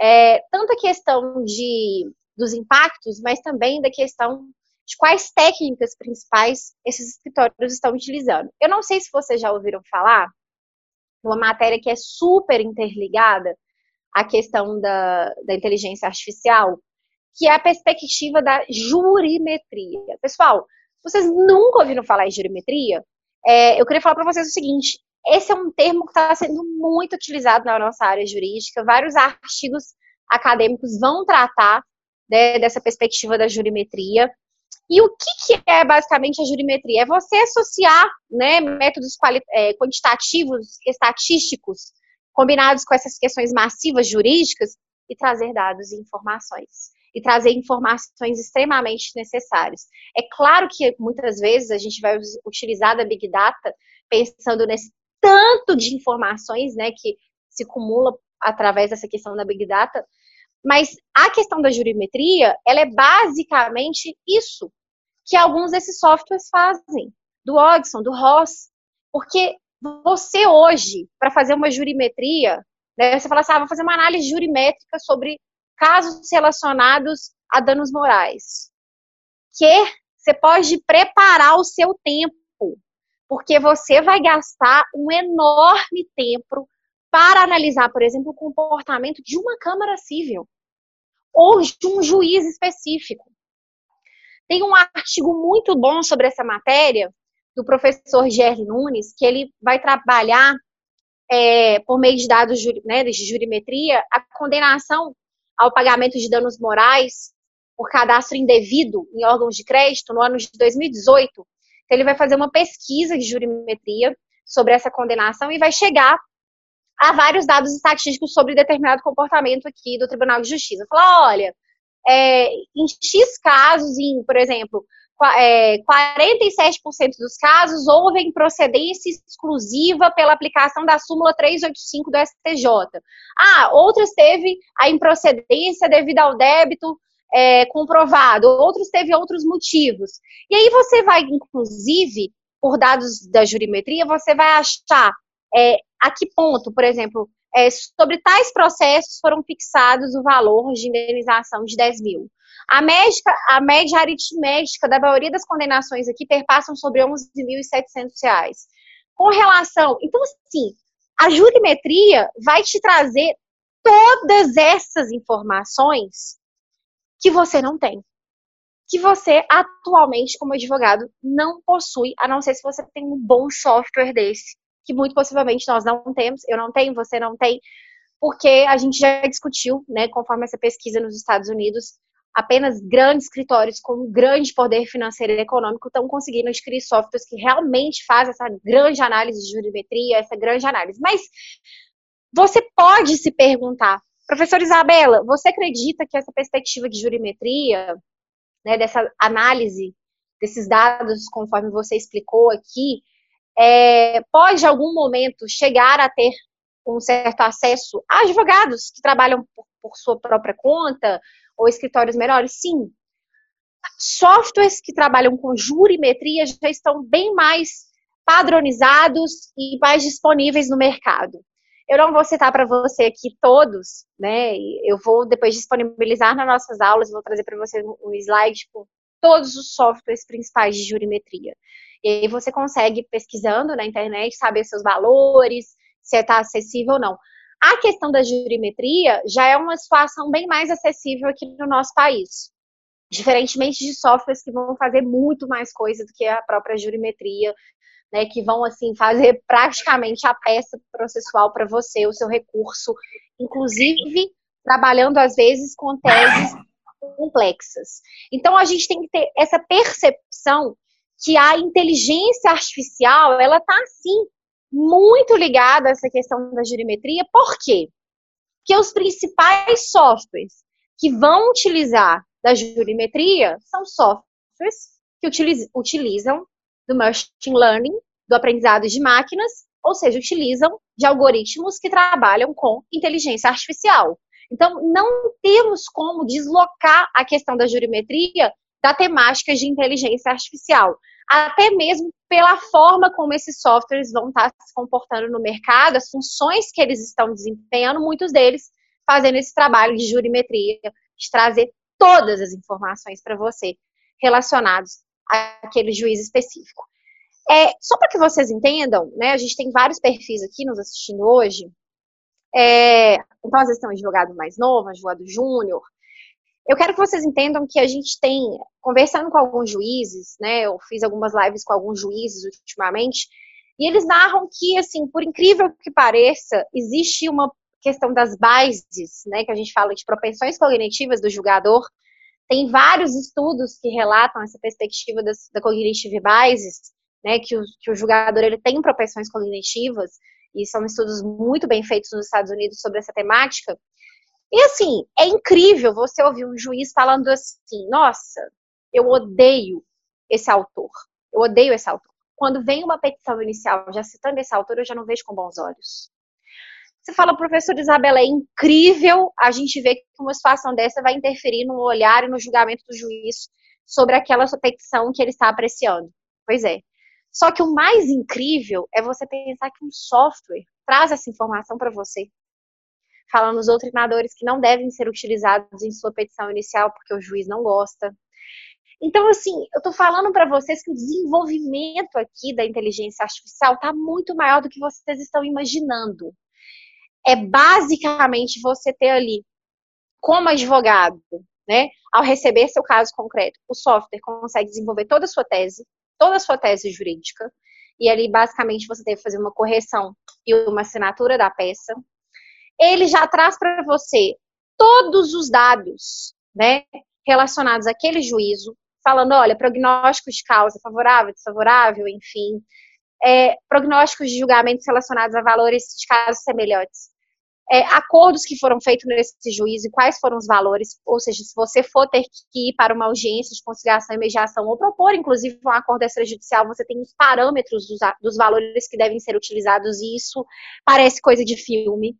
é, tanto a questão de, dos impactos, mas também da questão de quais técnicas principais esses escritórios estão utilizando. Eu não sei se vocês já ouviram falar uma matéria que é super interligada à questão da, da inteligência artificial, que é a perspectiva da jurimetria. Pessoal, vocês nunca ouviram falar em jurimetria? É, eu queria falar para vocês o seguinte: esse é um termo que está sendo muito utilizado na nossa área jurídica. Vários artigos acadêmicos vão tratar né, dessa perspectiva da jurimetria. E o que, que, é basicamente a jurimetria? É você associar né, métodos é, quantitativos, estatísticos, combinados com essas questões massivas jurídicas e trazer dados e informações. E trazer informações extremamente necessárias. É claro que muitas vezes a gente vai utilizar da Big Data pensando nesse tanto de informações né, que se acumula através dessa questão da Big Data, mas a questão da jurimetria, ela é basicamente isso que alguns desses softwares fazem, do Odson, do Ross, porque você hoje, para fazer uma jurimetria, né, você fala assim, ah, vou fazer uma análise jurimétrica sobre casos relacionados a danos morais. Que você pode preparar o seu tempo, porque você vai gastar um enorme tempo para analisar, por exemplo, o comportamento de uma Câmara Civil ou de um juiz específico. Tem um artigo muito bom sobre essa matéria do professor Gerry Nunes, que ele vai trabalhar é, por meio de dados né, de jurimetria a condenação ao pagamento de danos morais por cadastro indevido em órgãos de crédito no ano de 2018. Então, ele vai fazer uma pesquisa de jurimetria sobre essa condenação e vai chegar a vários dados estatísticos sobre determinado comportamento aqui do Tribunal de Justiça. Falar, olha, é, em X casos, em, por exemplo, é, 47% dos casos houve improcedência exclusiva pela aplicação da súmula 385 do STJ. Ah, outras teve a improcedência devido ao débito é, comprovado, outros teve outros motivos. E aí você vai, inclusive, por dados da jurimetria, você vai achar é, a que ponto, por exemplo, é, sobre tais processos foram fixados o valor de indenização de 10 mil. A, médica, a média aritmética da maioria das condenações aqui perpassam sobre 11.700 reais. Com relação, então assim, a jurimetria vai te trazer todas essas informações que você não tem. Que você, atualmente, como advogado, não possui, a não ser se você tem um bom software desse, que muito possivelmente nós não temos, eu não tenho, você não tem, porque a gente já discutiu, né, conforme essa pesquisa nos Estados Unidos, apenas grandes escritórios com grande poder financeiro e econômico estão conseguindo adquirir softwares que realmente fazem essa grande análise de jurimetria, essa grande análise. Mas você pode se perguntar, professor Isabela, você acredita que essa perspectiva de jurimetria, né, dessa análise desses dados, conforme você explicou aqui, é, pode, em algum momento, chegar a ter um certo acesso a advogados que trabalham por, por sua própria conta ou escritórios melhores? Sim. Softwares que trabalham com jurimetria já estão bem mais padronizados e mais disponíveis no mercado. Eu não vou citar para você aqui todos, né? Eu vou depois disponibilizar nas nossas aulas, vou trazer para você um slide com todos os softwares principais de jurimetria. E aí você consegue, pesquisando na internet, saber seus valores, se está acessível ou não. A questão da jurimetria já é uma situação bem mais acessível aqui no nosso país. Diferentemente de softwares que vão fazer muito mais coisa do que a própria jurimetria, né, que vão assim fazer praticamente a peça processual para você, o seu recurso, inclusive trabalhando às vezes com teses complexas. Então a gente tem que ter essa percepção que a inteligência artificial, ela está, sim, muito ligada a essa questão da jurimetria. Por quê? Porque os principais softwares que vão utilizar da jurimetria são softwares que utilizam do machine learning, do aprendizado de máquinas, ou seja, utilizam de algoritmos que trabalham com inteligência artificial. Então, não temos como deslocar a questão da jurimetria da temática de inteligência artificial até mesmo pela forma como esses softwares vão estar se comportando no mercado, as funções que eles estão desempenhando, muitos deles fazendo esse trabalho de jurimetria, de trazer todas as informações para você relacionados àquele juiz específico. É, só para que vocês entendam, né, a gente tem vários perfis aqui nos assistindo hoje. É, então, às vezes tem um advogado mais novo, um advogado júnior, eu quero que vocês entendam que a gente tem, conversando com alguns juízes, né? Eu fiz algumas lives com alguns juízes ultimamente, E eles narram que, assim, por incrível que pareça, existe uma questão das bases, né, que a gente fala de propensões cognitivas do julgador. Tem vários estudos que relatam essa perspectiva das, da cognitive biases, né, que o, que o julgador ele tem propensões cognitivas, e são estudos muito bem feitos nos Estados Unidos sobre essa temática. E assim, é incrível você ouvir um juiz falando assim: nossa, eu odeio esse autor, eu odeio esse autor. Quando vem uma petição inicial já citando esse autor, eu já não vejo com bons olhos. Você fala, professor Isabela, é incrível a gente ver que uma situação dessa vai interferir no olhar e no julgamento do juiz sobre aquela petição que ele está apreciando. Pois é. Só que o mais incrível é você pensar que um software traz essa informação para você. Falando os doutrinadores que não devem ser utilizados em sua petição inicial porque o juiz não gosta. Então, assim, eu estou falando para vocês que o desenvolvimento aqui da inteligência artificial está muito maior do que vocês estão imaginando. É basicamente você ter ali, como advogado, né, ao receber seu caso concreto, o software consegue desenvolver toda a sua tese, toda a sua tese jurídica, e ali basicamente você deve fazer uma correção e uma assinatura da peça. Ele já traz para você todos os dados, né, relacionados àquele juízo, falando, olha, prognósticos de causa favorável, desfavorável, enfim, é, prognósticos de julgamentos relacionados a valores de casos semelhantes é, acordos que foram feitos nesse juízo e quais foram os valores, ou seja, se você for ter que ir para uma audiência de conciliação e mediação ou propor, inclusive, um acordo extrajudicial, você tem os parâmetros dos, dos valores que devem ser utilizados, e isso parece coisa de filme,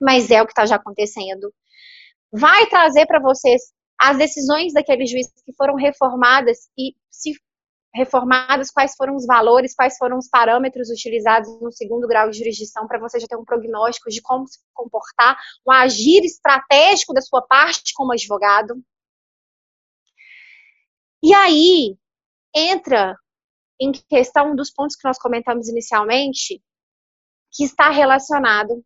mas é o que está já acontecendo. Vai trazer para vocês as decisões daqueles juízes que foram reformadas e se reformadas, quais foram os valores, quais foram os parâmetros utilizados no segundo grau de jurisdição para você já ter um prognóstico de como se comportar, um agir estratégico da sua parte como advogado. E aí entra em questão dos pontos que nós comentamos inicialmente, que está relacionado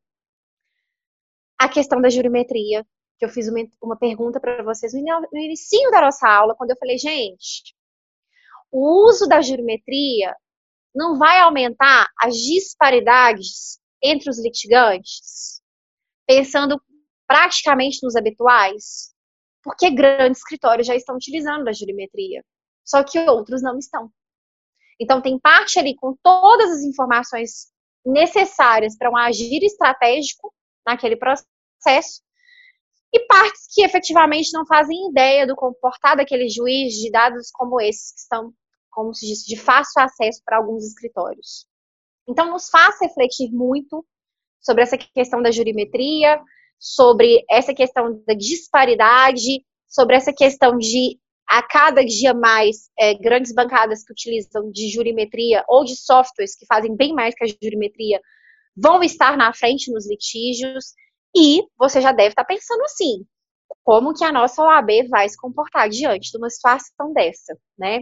à questão da jurimetria, que eu fiz uma, uma pergunta para vocês no início da nossa aula, quando eu falei, gente, o uso da geometria não vai aumentar as disparidades entre os litigantes, pensando praticamente nos habituais, porque grandes escritórios já estão utilizando a geometria, só que outros não estão. Então, tem parte ali com todas as informações necessárias para um agir estratégico naquele processo, e partes que efetivamente não fazem ideia do comportar daquele juiz de dados como esses que estão como se diz, de fácil acesso para alguns escritórios. Então, nos faz refletir muito sobre essa questão da jurimetria, sobre essa questão da disparidade, sobre essa questão de a cada dia mais é, grandes bancadas que utilizam de jurimetria ou de softwares que fazem bem mais que a jurimetria vão estar na frente nos litígios e você já deve estar pensando assim, como que a nossa OAB vai se comportar diante de uma situação dessa, né?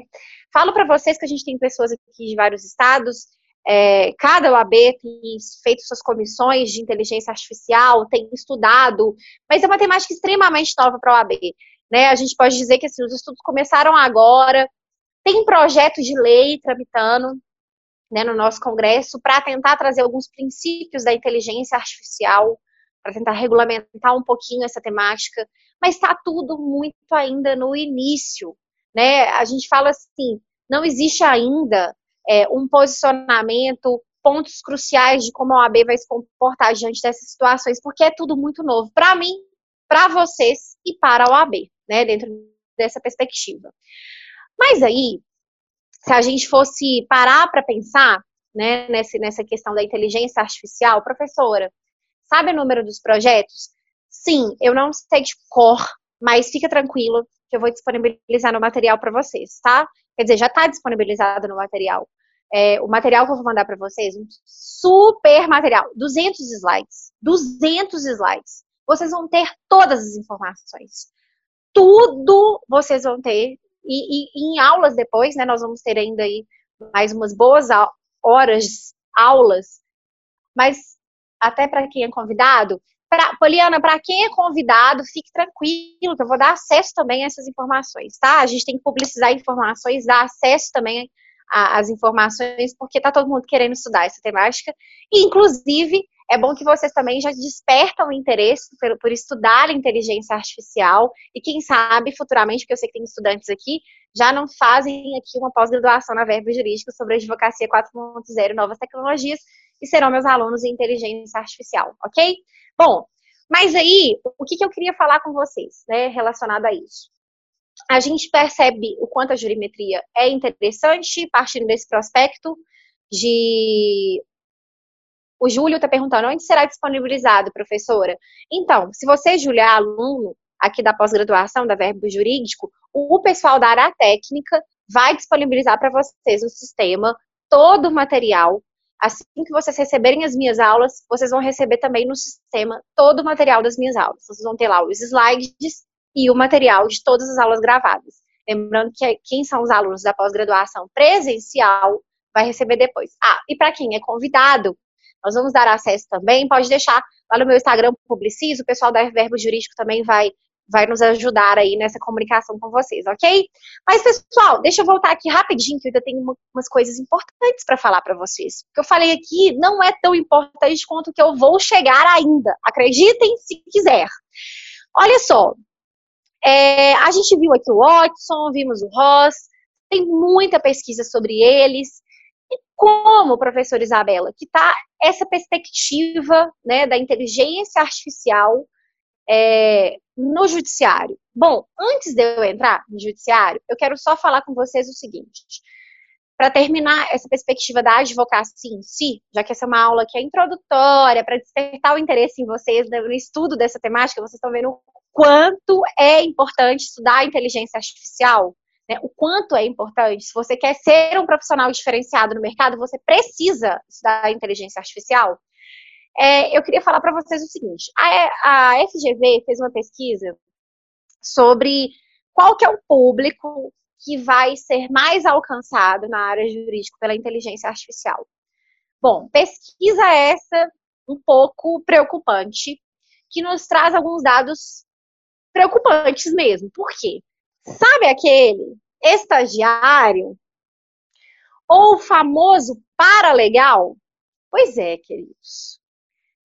Falo para vocês que a gente tem pessoas aqui de vários estados, é, cada OAB tem feito suas comissões de inteligência artificial, tem estudado, mas é uma temática extremamente nova para a OAB, né? A gente pode dizer que assim, os estudos começaram agora, tem projeto de lei tramitando né, no nosso Congresso para tentar trazer alguns princípios da inteligência artificial, para tentar regulamentar um pouquinho essa temática, mas está tudo muito ainda no início, né? A gente fala assim, não existe ainda é, um posicionamento, pontos cruciais de como a OAB vai se comportar diante dessas situações, porque é tudo muito novo para mim, para vocês e para a OAB, né? Dentro dessa perspectiva. Mas aí, se a gente fosse parar para pensar, né, nessa, nessa questão da inteligência artificial, professora, sabe o número dos projetos? Sim, eu não sei de cor, mas fica tranquilo que eu vou disponibilizar no material para vocês, tá? Quer dizer, já está disponibilizado no material. É, o material que eu vou mandar para vocês, um super material, 200 slides, 200 slides. Vocês vão ter todas as informações. Tudo vocês vão ter. E, e em aulas depois, né, nós vamos ter ainda aí mais umas boas horas, aulas. Mas até para quem é convidado, Pra, Poliana, para quem é convidado, fique tranquilo, que eu vou dar acesso também a essas informações, tá? A gente tem que publicizar informações, dar acesso também as informações, porque está todo mundo querendo estudar essa temática. E, inclusive, é bom que vocês também já despertam o interesse por, por estudar inteligência artificial e, quem sabe, futuramente, porque eu sei que tem estudantes aqui, já não fazem aqui uma pós-graduação na Verbo Jurídico sobre Advocacia 4.0 e novas tecnologias e serão meus alunos em inteligência artificial, ok? Bom, mas aí, o que, que eu queria falar com vocês, né, relacionado a isso? A gente percebe o quanto a jurimetria é interessante, partindo desse prospecto de o Júlio está perguntando onde será disponibilizado, professora. Então, se você, Júlio, é aluno aqui da pós-graduação da Verbo Jurídico, o pessoal da área técnica vai disponibilizar para vocês no sistema todo o material. Assim que vocês receberem as minhas aulas, vocês vão receber também no sistema todo o material das minhas aulas. Vocês vão ter lá os slides e o material de todas as aulas gravadas. Lembrando que quem são os alunos da pós-graduação presencial vai receber depois. Ah, e para quem é convidado, nós vamos dar acesso também. Pode deixar lá no meu Instagram Publiciso, o pessoal da Verbo Jurídico também vai, vai nos ajudar aí nessa comunicação com vocês, ok? Mas, pessoal, deixa eu voltar aqui rapidinho, que eu ainda tenho umas coisas importantes para falar para vocês. O que eu falei aqui não é tão importante quanto que eu vou chegar ainda. Acreditem se quiser. Olha só, é, a gente viu aqui o Watson, vimos o Ross, tem muita pesquisa sobre eles. Como, professora Isabela, que está essa perspectiva né, da inteligência artificial é, no judiciário? Bom, antes de eu entrar no judiciário, eu quero só falar com vocês o seguinte. Para terminar essa perspectiva da advocacia em si, já que essa é uma aula que é introdutória, para despertar o interesse em vocês né, no estudo dessa temática, vocês estão vendo quanto é importante estudar a inteligência artificial né, o quanto é importante. Se você quer ser um profissional diferenciado no mercado, você precisa estudar inteligência artificial. É, eu queria falar para vocês o seguinte: a, a FGV fez uma pesquisa sobre qual que é o público que vai ser mais alcançado na área jurídica pela inteligência artificial. Bom, pesquisa essa um pouco preocupante, que nos traz alguns dados preocupantes mesmo. Por quê? Sabe aquele estagiário ou famoso paralegal? Pois é, queridos.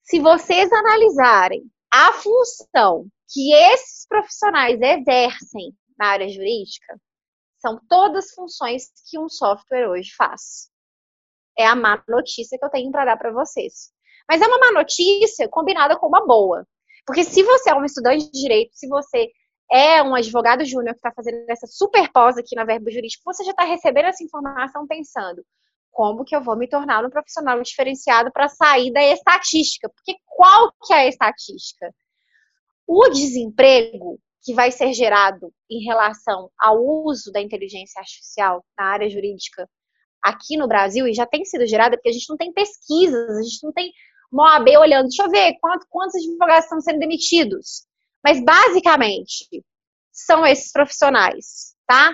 Se vocês analisarem a função que esses profissionais exercem na área jurídica, são todas funções que um software hoje faz. É a má notícia que eu tenho para dar para vocês. Mas é uma má notícia combinada com uma boa. Porque se você é um estudante de direito, se você é um advogado júnior que está fazendo essa super pós aqui na Verbo Jurídico, você já está recebendo essa informação pensando como que eu vou me tornar um profissional diferenciado para sair da estatística? Porque qual que é a estatística? O desemprego que vai ser gerado em relação ao uso da inteligência artificial na área jurídica aqui no Brasil, e já tem sido gerada, porque a gente não tem pesquisas, a gente não tem uma OAB olhando, deixa eu ver quantos, quantos advogados estão sendo demitidos. Mas basicamente são esses profissionais, tá?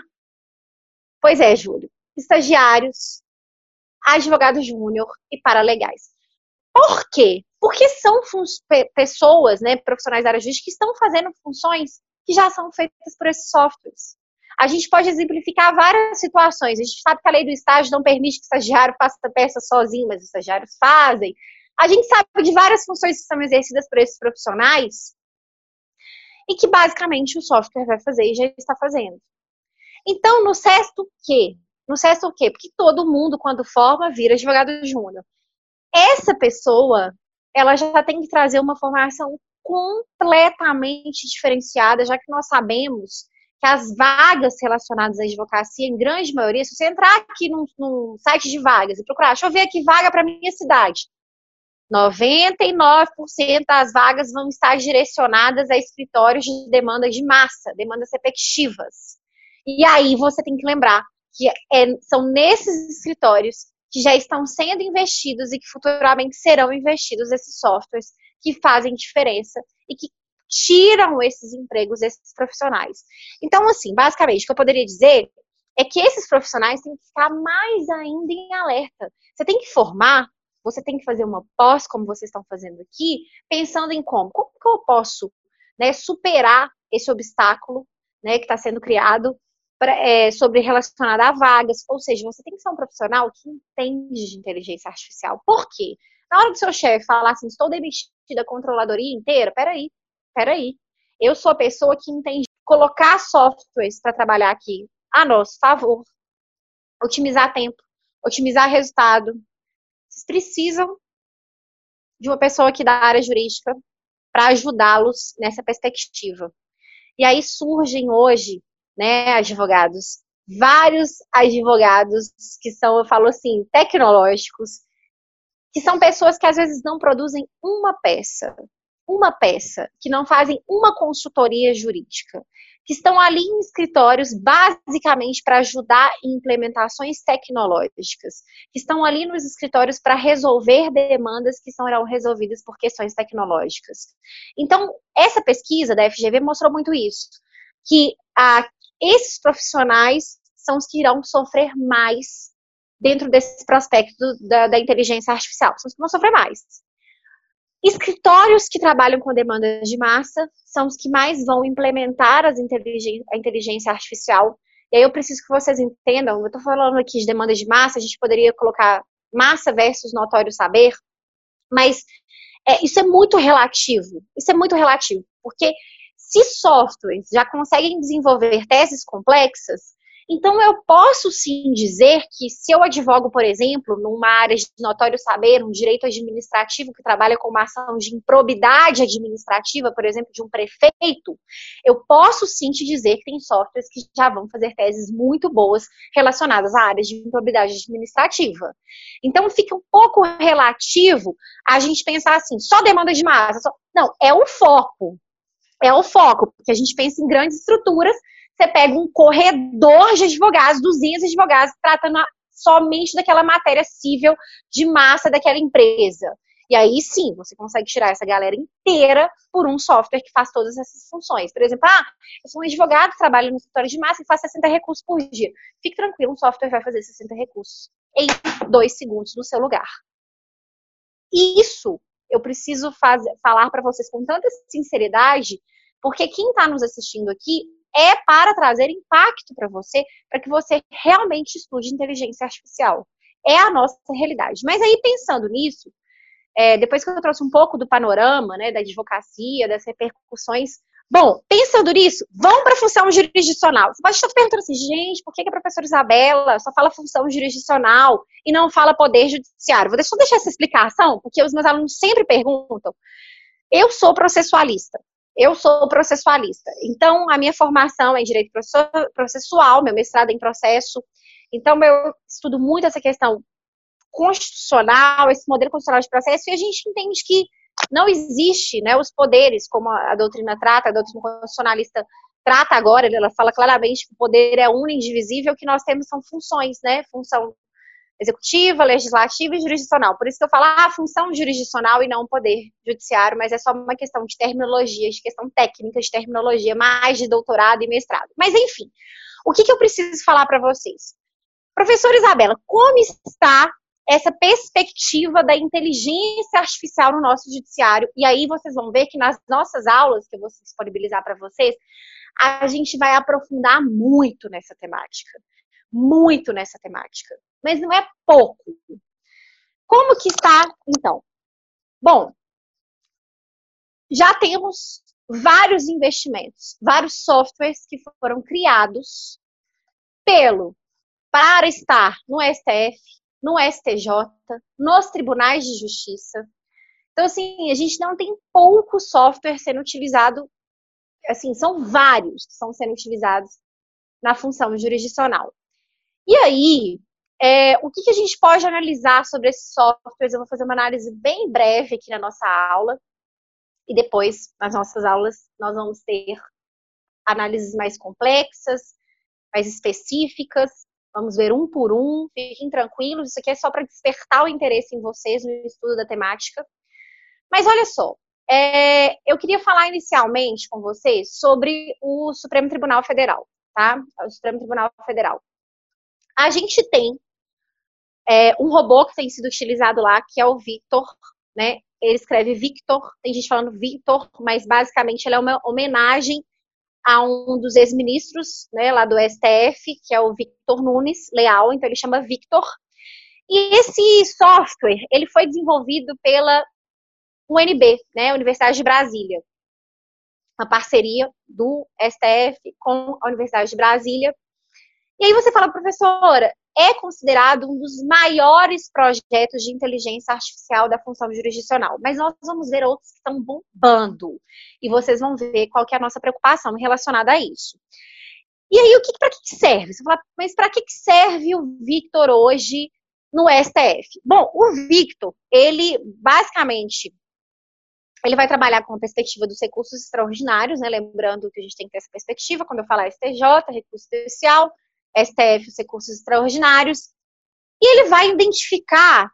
Pois é, Júlio. Estagiários, advogados júnior e paralegais. Por quê? Porque são pessoas, né, profissionais da área jurídica que estão fazendo funções que já são feitas por esses softwares. A gente pode exemplificar várias situações. A gente sabe que a lei do estágio não permite que o estagiário faça peça sozinho, mas os estagiários fazem. A gente sabe de várias funções que são exercidas por esses profissionais e que basicamente o software vai fazer e já está fazendo. Então, no sexto quê? No sexto o quê? Porque todo mundo, quando forma, vira advogado júnior. Essa pessoa, ela já tem que trazer uma formação completamente diferenciada, já que nós sabemos que as vagas relacionadas à advocacia, em grande maioria, se você entrar aqui num, num site de vagas e procurar, deixa eu ver aqui vaga para minha cidade, 99% das vagas vão estar direcionadas a escritórios de demanda de massa, demandas repetitivas. E aí você tem que lembrar que é, são nesses escritórios que já estão sendo investidos e que futuramente serão investidos esses softwares que fazem diferença e que tiram esses empregos, esses profissionais. Então, assim, basicamente, o que eu poderia dizer é que esses profissionais têm que ficar mais ainda em alerta. Você tem que formar você tem que fazer uma pós, como vocês estão fazendo aqui, pensando em como, como que eu posso né, superar esse obstáculo né, que está sendo criado pra, é, sobre relacionado a vagas, ou seja, você tem que ser um profissional que entende de inteligência artificial. Por quê? Na hora do seu chefe falar assim, estou demitida a controladoria inteira, peraí, peraí. Eu sou a pessoa que entende colocar softwares para trabalhar aqui a nosso favor, otimizar tempo, otimizar resultado. Vocês precisam de uma pessoa aqui da área jurídica para ajudá-los nessa perspectiva. E aí surgem hoje, né, advogados, vários advogados que são, eu falo assim, tecnológicos, que são pessoas que às vezes não produzem uma peça, uma peça, que não fazem uma consultoria jurídica, que estão ali em escritórios basicamente para ajudar em implementações tecnológicas, que estão ali nos escritórios para resolver demandas que serão resolvidas por questões tecnológicas. Então, essa pesquisa da FGV mostrou muito isso, que a, esses profissionais são os que irão sofrer mais dentro desse prospecto da, da inteligência artificial, são os que vão sofrer mais. Escritórios que trabalham com demandas de massa são os que mais vão implementar inteligência, a inteligência artificial. E aí eu preciso que vocês entendam, eu estou falando aqui de demandas de massa, a gente poderia colocar massa versus notório saber, mas é, isso é muito relativo. Isso é muito relativo, porque se softwares já conseguem desenvolver teses complexas, então, eu posso sim dizer que se eu advogo, por exemplo, numa área de notório saber, um direito administrativo que trabalha com uma ação de improbidade administrativa, por exemplo, de um prefeito, eu posso sim te dizer que tem softwares que já vão fazer teses muito boas relacionadas à área de improbidade administrativa. Então, fica um pouco relativo a gente pensar assim, só demanda de massa. Só... Não, é o foco. É o foco, porque a gente pensa em grandes estruturas você pega um corredor de advogados, 200 advogados, tratando somente daquela matéria civil de massa daquela empresa. E aí sim, você consegue tirar essa galera inteira por um software que faz todas essas funções. Por exemplo, ah, eu sou um advogado, trabalho no escritório de massa e faço 60 recursos por dia. Fique tranquilo, um software vai fazer 60 recursos em dois segundos no seu lugar. Isso eu preciso fazer, falar para vocês com tanta sinceridade, porque quem está nos assistindo aqui é para trazer impacto para você, para que você realmente estude inteligência artificial. É a nossa realidade. Mas aí, pensando nisso, é, depois que eu trouxe um pouco do panorama, né, da advocacia, das repercussões, bom, pensando nisso, vamos para a função jurisdicional. Você pode estar perguntando assim, gente, por que a professora Isabela só fala função jurisdicional e não fala poder judiciário? Vou só deixar essa explicação, porque os meus alunos sempre perguntam. Eu sou processualista. Eu sou processualista. Então, a minha formação é em direito processual, meu mestrado é em processo. Então, eu estudo muito essa questão constitucional, esse modelo constitucional de processo, e a gente entende que não existe né, os poderes, como a doutrina trata, a doutrina constitucionalista trata agora, ela fala claramente que o poder é único, indivisível, que nós temos são funções, né? Função executiva, legislativa e jurisdicional. Por isso que eu falo ah, função jurisdicional e não poder judiciário, mas é só uma questão de terminologia, de questão técnica, de terminologia, mais de doutorado e mestrado. Mas enfim, o que, que eu preciso falar para vocês? Professora Isabela, como está essa perspectiva da inteligência artificial no nosso judiciário? E aí vocês vão ver que nas nossas aulas, que eu vou disponibilizar para vocês, a gente vai aprofundar muito nessa temática. Muito nessa temática mas não é pouco. Como que está, então? Bom, já temos vários investimentos, vários softwares que foram criados pelo para estar no STF, no STJ, nos tribunais de justiça. Então, assim, a gente não tem pouco software sendo utilizado, assim, são vários que estão sendo utilizados na função jurisdicional. E aí, é, o que, que, a gente pode analisar sobre esses softwares? Eu vou fazer uma análise bem breve aqui na nossa aula. E depois, nas nossas aulas, nós vamos ter análises mais complexas, mais específicas. Vamos ver um por um. Fiquem tranquilos, isso aqui é só para despertar o interesse em vocês no estudo da temática. Mas olha só, é, eu queria falar inicialmente com vocês sobre o Supremo Tribunal Federal, tá? O Supremo Tribunal Federal. A gente tem é, um robô que tem sido utilizado lá, que é o Victor, né? Ele escreve Victor, tem gente falando Victor, mas basicamente ele é uma homenagem a um dos ex-ministros, né, lá do STF, que é o Victor Nunes Leal, então ele chama Victor. E esse software, ele foi desenvolvido pela UNB, né, Universidade de Brasília. Uma parceria do STF com a Universidade de Brasília. E aí você fala, professora, é considerado um dos maiores projetos de inteligência artificial da função jurisdicional. Mas nós vamos ver outros que estão bombando. E vocês vão ver qual que é a nossa preocupação relacionada a isso. E aí, o que, para que serve? Você fala, mas para que serve o Victor hoje no STF? Bom, o Victor, ele basicamente ele vai trabalhar com a perspectiva dos recursos extraordinários, né? Lembrando que a gente tem que ter essa perspectiva quando eu falar STJ, recurso especial, STF, os recursos extraordinários, e ele vai identificar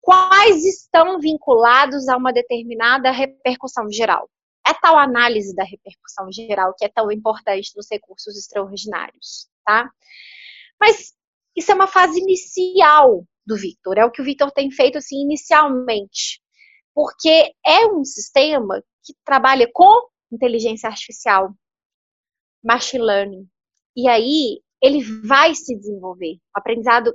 quais estão vinculados a uma determinada repercussão geral. É tal análise da repercussão geral que é tão importante nos recursos extraordinários, tá? Mas isso é uma fase inicial do Victor, é o que o Victor tem feito assim inicialmente, porque é um sistema que trabalha com inteligência artificial, machine learning. E aí ele vai se desenvolver. O aprendizado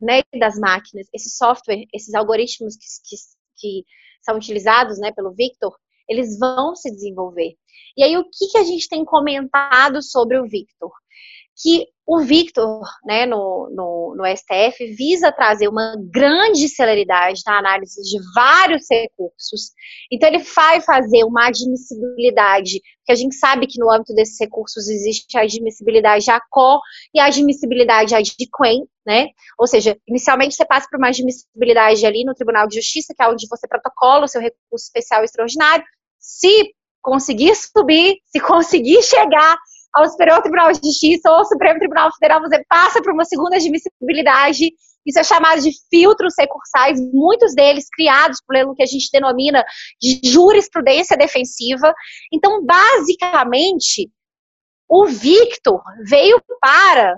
né, das máquinas, esse software, esses algoritmos que, que, que são utilizados né, pelo Victor, eles vão se desenvolver. E aí, o que, que a gente tem comentado sobre o Victor? que o Victor, né, no, no, no, STF, visa trazer uma grande celeridade na análise de vários recursos. Então, ele vai fazer uma admissibilidade, que a gente sabe que no âmbito desses recursos existe a admissibilidade ACO e a admissibilidade ADQUEM, né? Ou seja, inicialmente você passa por uma admissibilidade ali no Tribunal de Justiça, que é onde você protocola o seu recurso especial extraordinário. Se conseguir subir, se conseguir chegar ao Superior Tribunal de Justiça ou ao Supremo Tribunal Federal, você passa por uma segunda admissibilidade. Isso é chamado de filtros recursais, muitos deles criados pelo que a gente denomina de jurisprudência defensiva. Então, basicamente, o Victor veio para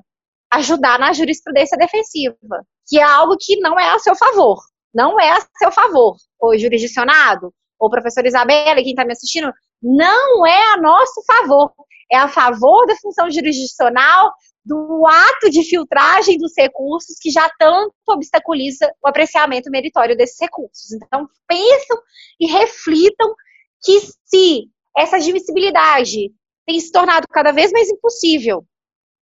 ajudar na jurisprudência defensiva, que é algo que não é a seu favor. Não é a seu favor. O jurisdicionado, ou professor Isabela, quem está me assistindo, não é a nosso favor é a favor da função jurisdicional, do ato de filtragem dos recursos que já tanto obstaculiza o apreciamento meritório desses recursos. Então, pensam e reflitam que se essa admissibilidade tem se tornado cada vez mais impossível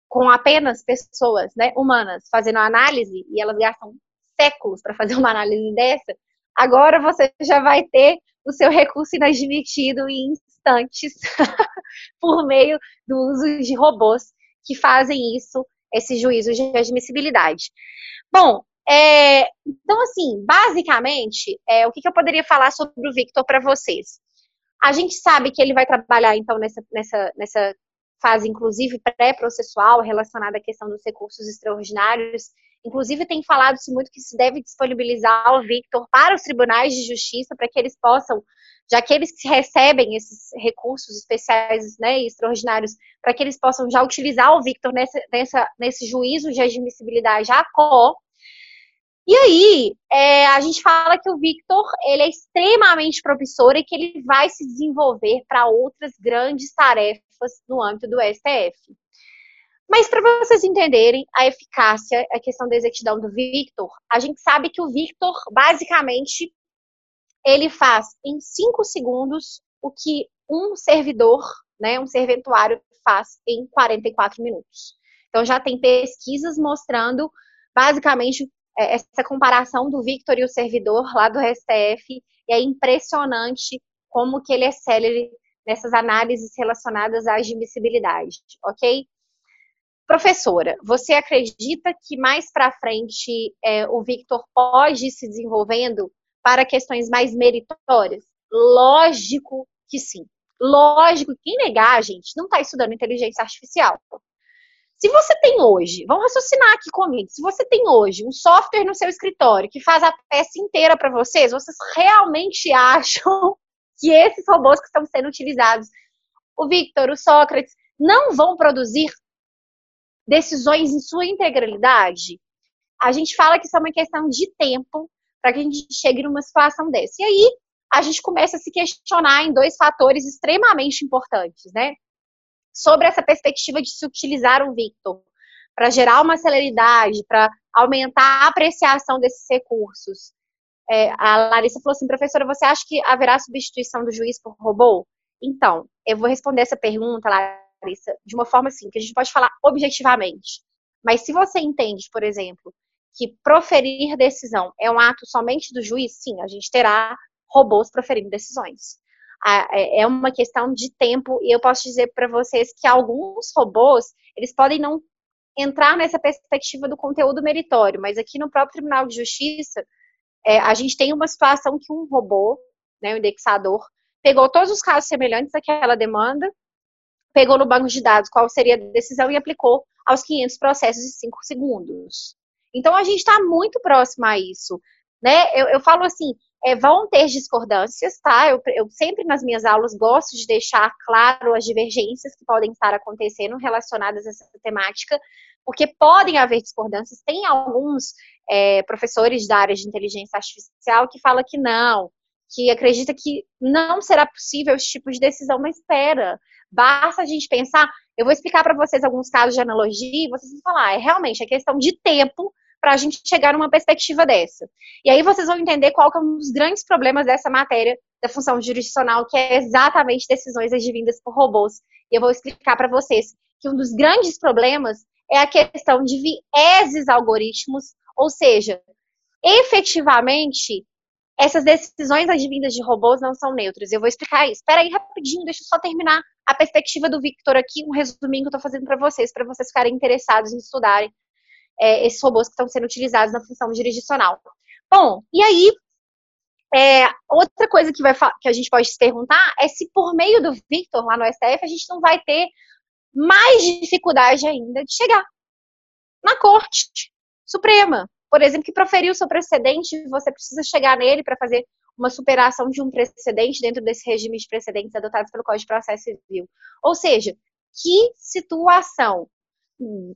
com apenas pessoas né, humanas fazendo análise, e elas gastam séculos para fazer uma análise dessa, agora você já vai ter o seu recurso inadmitido em instantes por meio do uso de robôs que fazem isso, esse juízo de admissibilidade. Bom, é, então, assim, basicamente, é, o que, que, eu poderia falar sobre o Victor para vocês? A gente sabe que ele vai trabalhar, então, nessa, nessa, nessa fase, inclusive, pré-processual, relacionada à questão dos recursos extraordinários. Inclusive, tem falado-se muito que se deve disponibilizar o Victor para os tribunais de justiça, para que eles possam já que eles recebem esses recursos especiais né, e extraordinários, para que eles possam já utilizar o Victor nessa, nessa, nesse juízo de admissibilidade à CO. E aí, é, a gente fala que o Victor ele é extremamente promissor e que ele vai se desenvolver para outras grandes tarefas no âmbito do STF. Mas para vocês entenderem a eficácia, a questão da exatidão do Victor, a gente sabe que o Victor, basicamente, ele faz em 5 segundos o que um servidor, né, um serventuário faz em 44 minutos. Então já tem pesquisas mostrando basicamente é, essa comparação do Victor e o servidor lá do STF, e é impressionante como que ele é célere nessas análises relacionadas à admissibilidade, ok? Professora, você acredita que mais para frente é, o Victor pode ir se desenvolvendo para questões mais meritórias? Lógico que sim. Lógico que negar, gente, não está estudando inteligência artificial. Se você tem hoje, vamos raciocinar aqui comigo, se você tem hoje um software no seu escritório que faz a peça inteira para vocês, vocês realmente acham que esses robôs que estão sendo utilizados, o Victor, o Sócrates, não vão produzir decisões em sua integralidade? A gente fala que isso é uma questão de tempo para que a gente chegue numa situação dessa. E aí a gente começa a se questionar em dois fatores extremamente importantes, né? sobre essa perspectiva de se utilizar o Victor para gerar uma celeridade, para aumentar a apreciação desses recursos. É, a Larissa falou assim, professora, você acha que haverá substituição do juiz por robô? Então, eu vou responder essa pergunta, Larissa, de uma forma assim, que a gente pode falar objetivamente. Mas se você entende, por exemplo, que proferir decisão é um ato somente do juiz, sim, a gente terá robôs proferindo decisões. É, é uma questão de tempo e eu posso dizer para vocês que alguns robôs eles podem não entrar nessa perspectiva do conteúdo meritório, mas aqui no próprio Tribunal de Justiça é, a gente tem uma situação que um robô, né, o indexador, pegou todos os casos semelhantes àquela demanda, pegou no banco de dados qual seria a decisão e aplicou aos 500 processos em 5 segundos. Então a gente está muito próximo a isso, né? Eu, eu falo assim, é, vão ter discordâncias, tá? Eu, eu, sempre nas minhas aulas gosto de deixar claro as divergências que podem estar acontecendo relacionadas a essa temática, porque podem haver discordâncias. Tem alguns é, professores da área de inteligência artificial que falam que não, que acredita que não será possível esse tipo de decisão, mas espera, basta a gente pensar. Eu vou explicar para vocês alguns casos de analogia e vocês vão falar, é realmente a questão de tempo para a gente chegar numa perspectiva dessa. E aí vocês vão entender qual é um dos grandes problemas dessa matéria da função jurisdicional, que é exatamente decisões advindas por robôs. E eu vou explicar para vocês que um dos grandes problemas é a questão de vieses algoritmos, ou seja, efetivamente essas decisões advindas de robôs não são neutras. Eu vou explicar isso. Espera aí rapidinho, deixa eu só terminar a perspectiva do Victor aqui, um resuminho que eu estou fazendo para vocês, para vocês ficarem interessados em estudarem é, esses robôs que estão sendo utilizados na função jurisdicional. Bom, e aí, é, outra coisa que, vai, que a gente pode se perguntar é se por meio do Victor lá no STF a gente não vai ter mais dificuldade ainda de chegar na Corte Suprema. Por exemplo, que proferiu seu precedente, você precisa chegar nele para fazer uma superação de um precedente dentro desse regime de precedentes adotados pelo Código de Processo Civil. Ou seja, que situação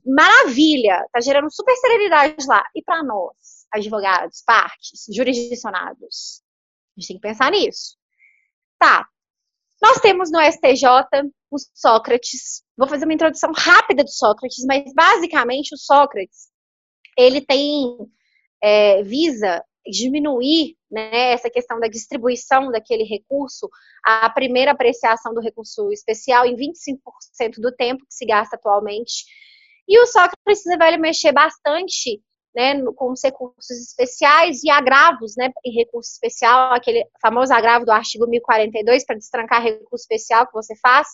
maravilha, tá gerando super serenidade lá. E para nós, advogados, partes, jurisdicionados? A gente tem que pensar nisso. Tá. Nós temos no STJ o Sócrates. Vou fazer uma introdução rápida do Sócrates, mas basicamente o Sócrates ele tem é, visa diminuir né, essa questão da distribuição daquele recurso, a primeira apreciação do recurso especial em 25% do tempo que se gasta atualmente e o Sócrates vai mexer bastante né, com os recursos especiais e agravos né, em recurso especial, aquele famoso agravo do artigo 1042 para destrancar recurso especial que você faz.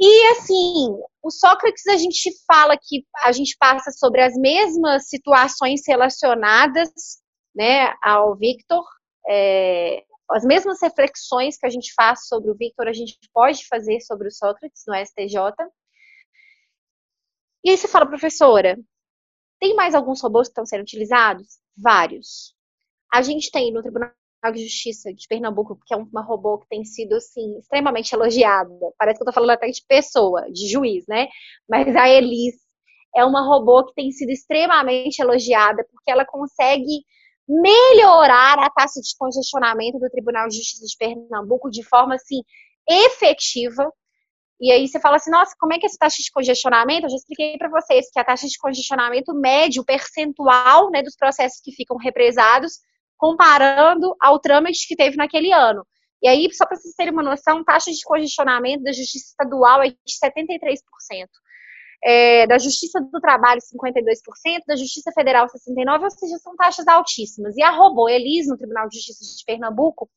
E assim, o Sócrates a gente fala que a gente passa sobre as mesmas situações relacionadas né, ao Victor, é, as mesmas reflexões que a gente faz sobre o Victor, a gente pode fazer sobre o Sócrates no STJ. E aí você fala, professora, tem mais alguns robôs que estão sendo utilizados? Vários. A gente tem no Tribunal de Justiça de Pernambuco, que é uma robô que tem sido, assim, extremamente elogiada. Parece que eu tô falando até de pessoa, de juiz, né? Mas a Elis é uma robô que tem sido extremamente elogiada porque ela consegue melhorar a taxa de congestionamento do Tribunal de Justiça de Pernambuco de forma, assim, efetiva. E aí você fala assim, nossa, como é que é essa taxa de congestionamento? Eu já expliquei para vocês que a taxa de congestionamento mede o percentual né, dos processos que ficam represados, comparando ao trâmite que teve naquele ano. E aí, só para vocês terem uma noção, taxa de congestionamento da Justiça Estadual é de 73%. É, da Justiça do Trabalho, 52%, da Justiça Federal, 69%, ou seja, são taxas altíssimas. E a Robô Elis, no Tribunal de Justiça de Pernambuco,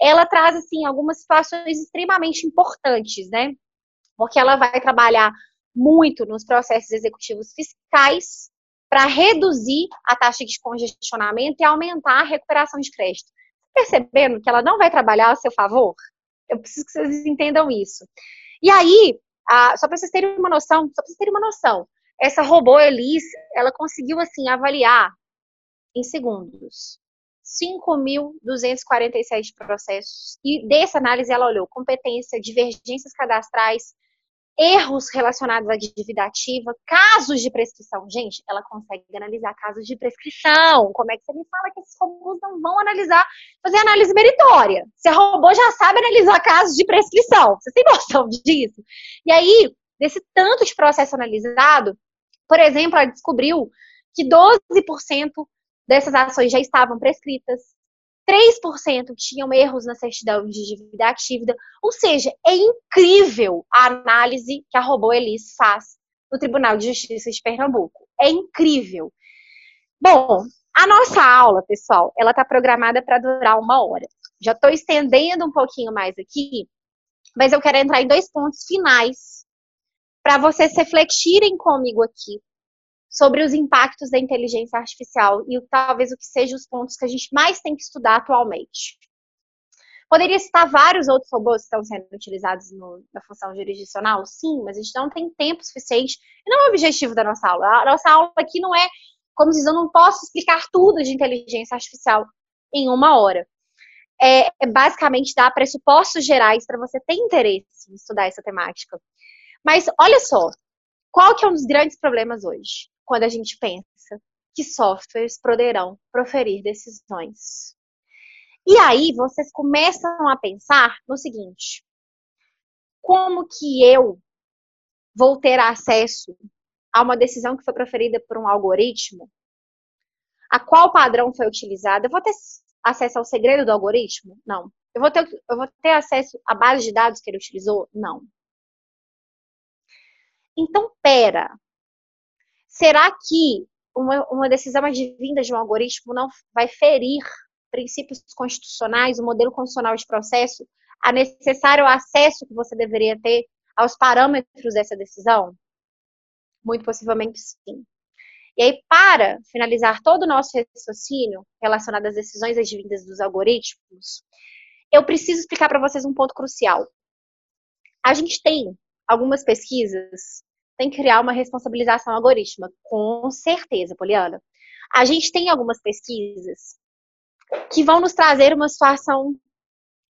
ela traz, assim, algumas situações extremamente importantes, né? porque ela vai trabalhar muito nos processos executivos fiscais para reduzir a taxa de congestionamento e aumentar a recuperação de crédito. Percebendo que ela não vai trabalhar a seu favor? Eu preciso que vocês entendam isso. E aí, só para vocês terem uma noção, só para vocês terem uma noção, essa robô Elis, ela conseguiu assim avaliar em segundos 5.247 processos. E dessa análise ela olhou competência, divergências cadastrais, erros relacionados à dívida ativa, casos de prescrição. Gente, ela consegue analisar casos de prescrição. Como é que você me fala que esses robôs não vão analisar, fazer análise meritória? Se a robô já sabe analisar casos de prescrição. Vocês têm noção disso? E aí, desse tanto de processo analisado, por exemplo, ela descobriu que 12% dessas ações já estavam prescritas, 3% tinham erros na certidão de dívida ativa, ou seja, é incrível a análise que a Robô Elis faz no Tribunal de Justiça de Pernambuco. É incrível. Bom, a nossa aula, pessoal, ela está programada para durar uma hora. Já estou estendendo um pouquinho mais aqui, mas eu quero entrar em dois pontos finais para vocês refletirem comigo aqui sobre os impactos da inteligência artificial e talvez o que sejam os pontos que a gente mais tem que estudar atualmente. Poderia citar vários outros robôs que estão sendo utilizados no, na função jurisdicional? Sim, mas a gente não tem tempo suficiente. E não é o objetivo da nossa aula. A nossa aula aqui não é, como diz, eu não posso explicar tudo de inteligência artificial em uma hora. É, é basicamente dar pressupostos gerais para você ter interesse em estudar essa temática. Mas olha só, qual que é um dos grandes problemas hoje? Quando a gente pensa que softwares poderão proferir decisões. E aí vocês começam a pensar no seguinte: como que eu vou ter acesso a uma decisão que foi proferida por um algoritmo? A qual padrão foi utilizado? Eu vou ter acesso ao segredo do algoritmo? Não. Eu vou ter, eu vou ter acesso à base de dados que ele utilizou? Não. Então, pera. Será que uma, uma decisão advinda de um algoritmo não vai ferir princípios constitucionais, o modelo constitucional de processo, a necessário acesso que você deveria ter aos parâmetros dessa decisão? Muito possivelmente sim. E aí, para finalizar todo o nosso raciocínio relacionado às decisões advindas dos algoritmos, eu preciso explicar para vocês um ponto crucial. A gente tem algumas pesquisas tem que criar uma responsabilização algorítmica, com certeza, Poliana. A gente tem algumas pesquisas que vão nos trazer uma situação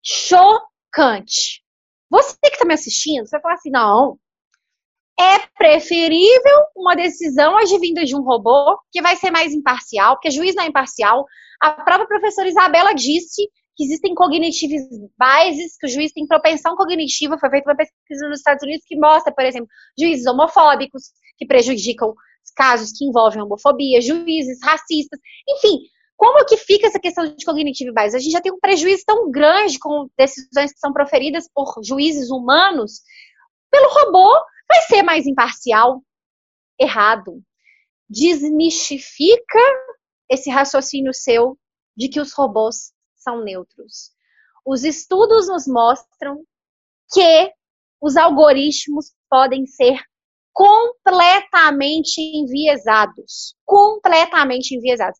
chocante. Você que está me assistindo, você vai falar assim: não, é preferível uma decisão advinda de um robô que vai ser mais imparcial, porque juiz não é imparcial. A própria professora Isabela disse que existem cognitive biases, que o juiz tem propensão cognitiva. Foi feita uma pesquisa nos Estados Unidos que mostra, por exemplo, juízes homofóbicos que prejudicam casos que envolvem homofobia, juízes racistas, enfim. Como que fica essa questão de cognitive bias? A gente já tem um prejuízo tão grande com decisões que são proferidas por juízes humanos. Pelo robô, vai ser mais imparcial? Errado. Desmistifica esse raciocínio seu de que os robôs são neutros. Os estudos nos mostram que os algoritmos podem ser completamente enviesados. Completamente enviesados.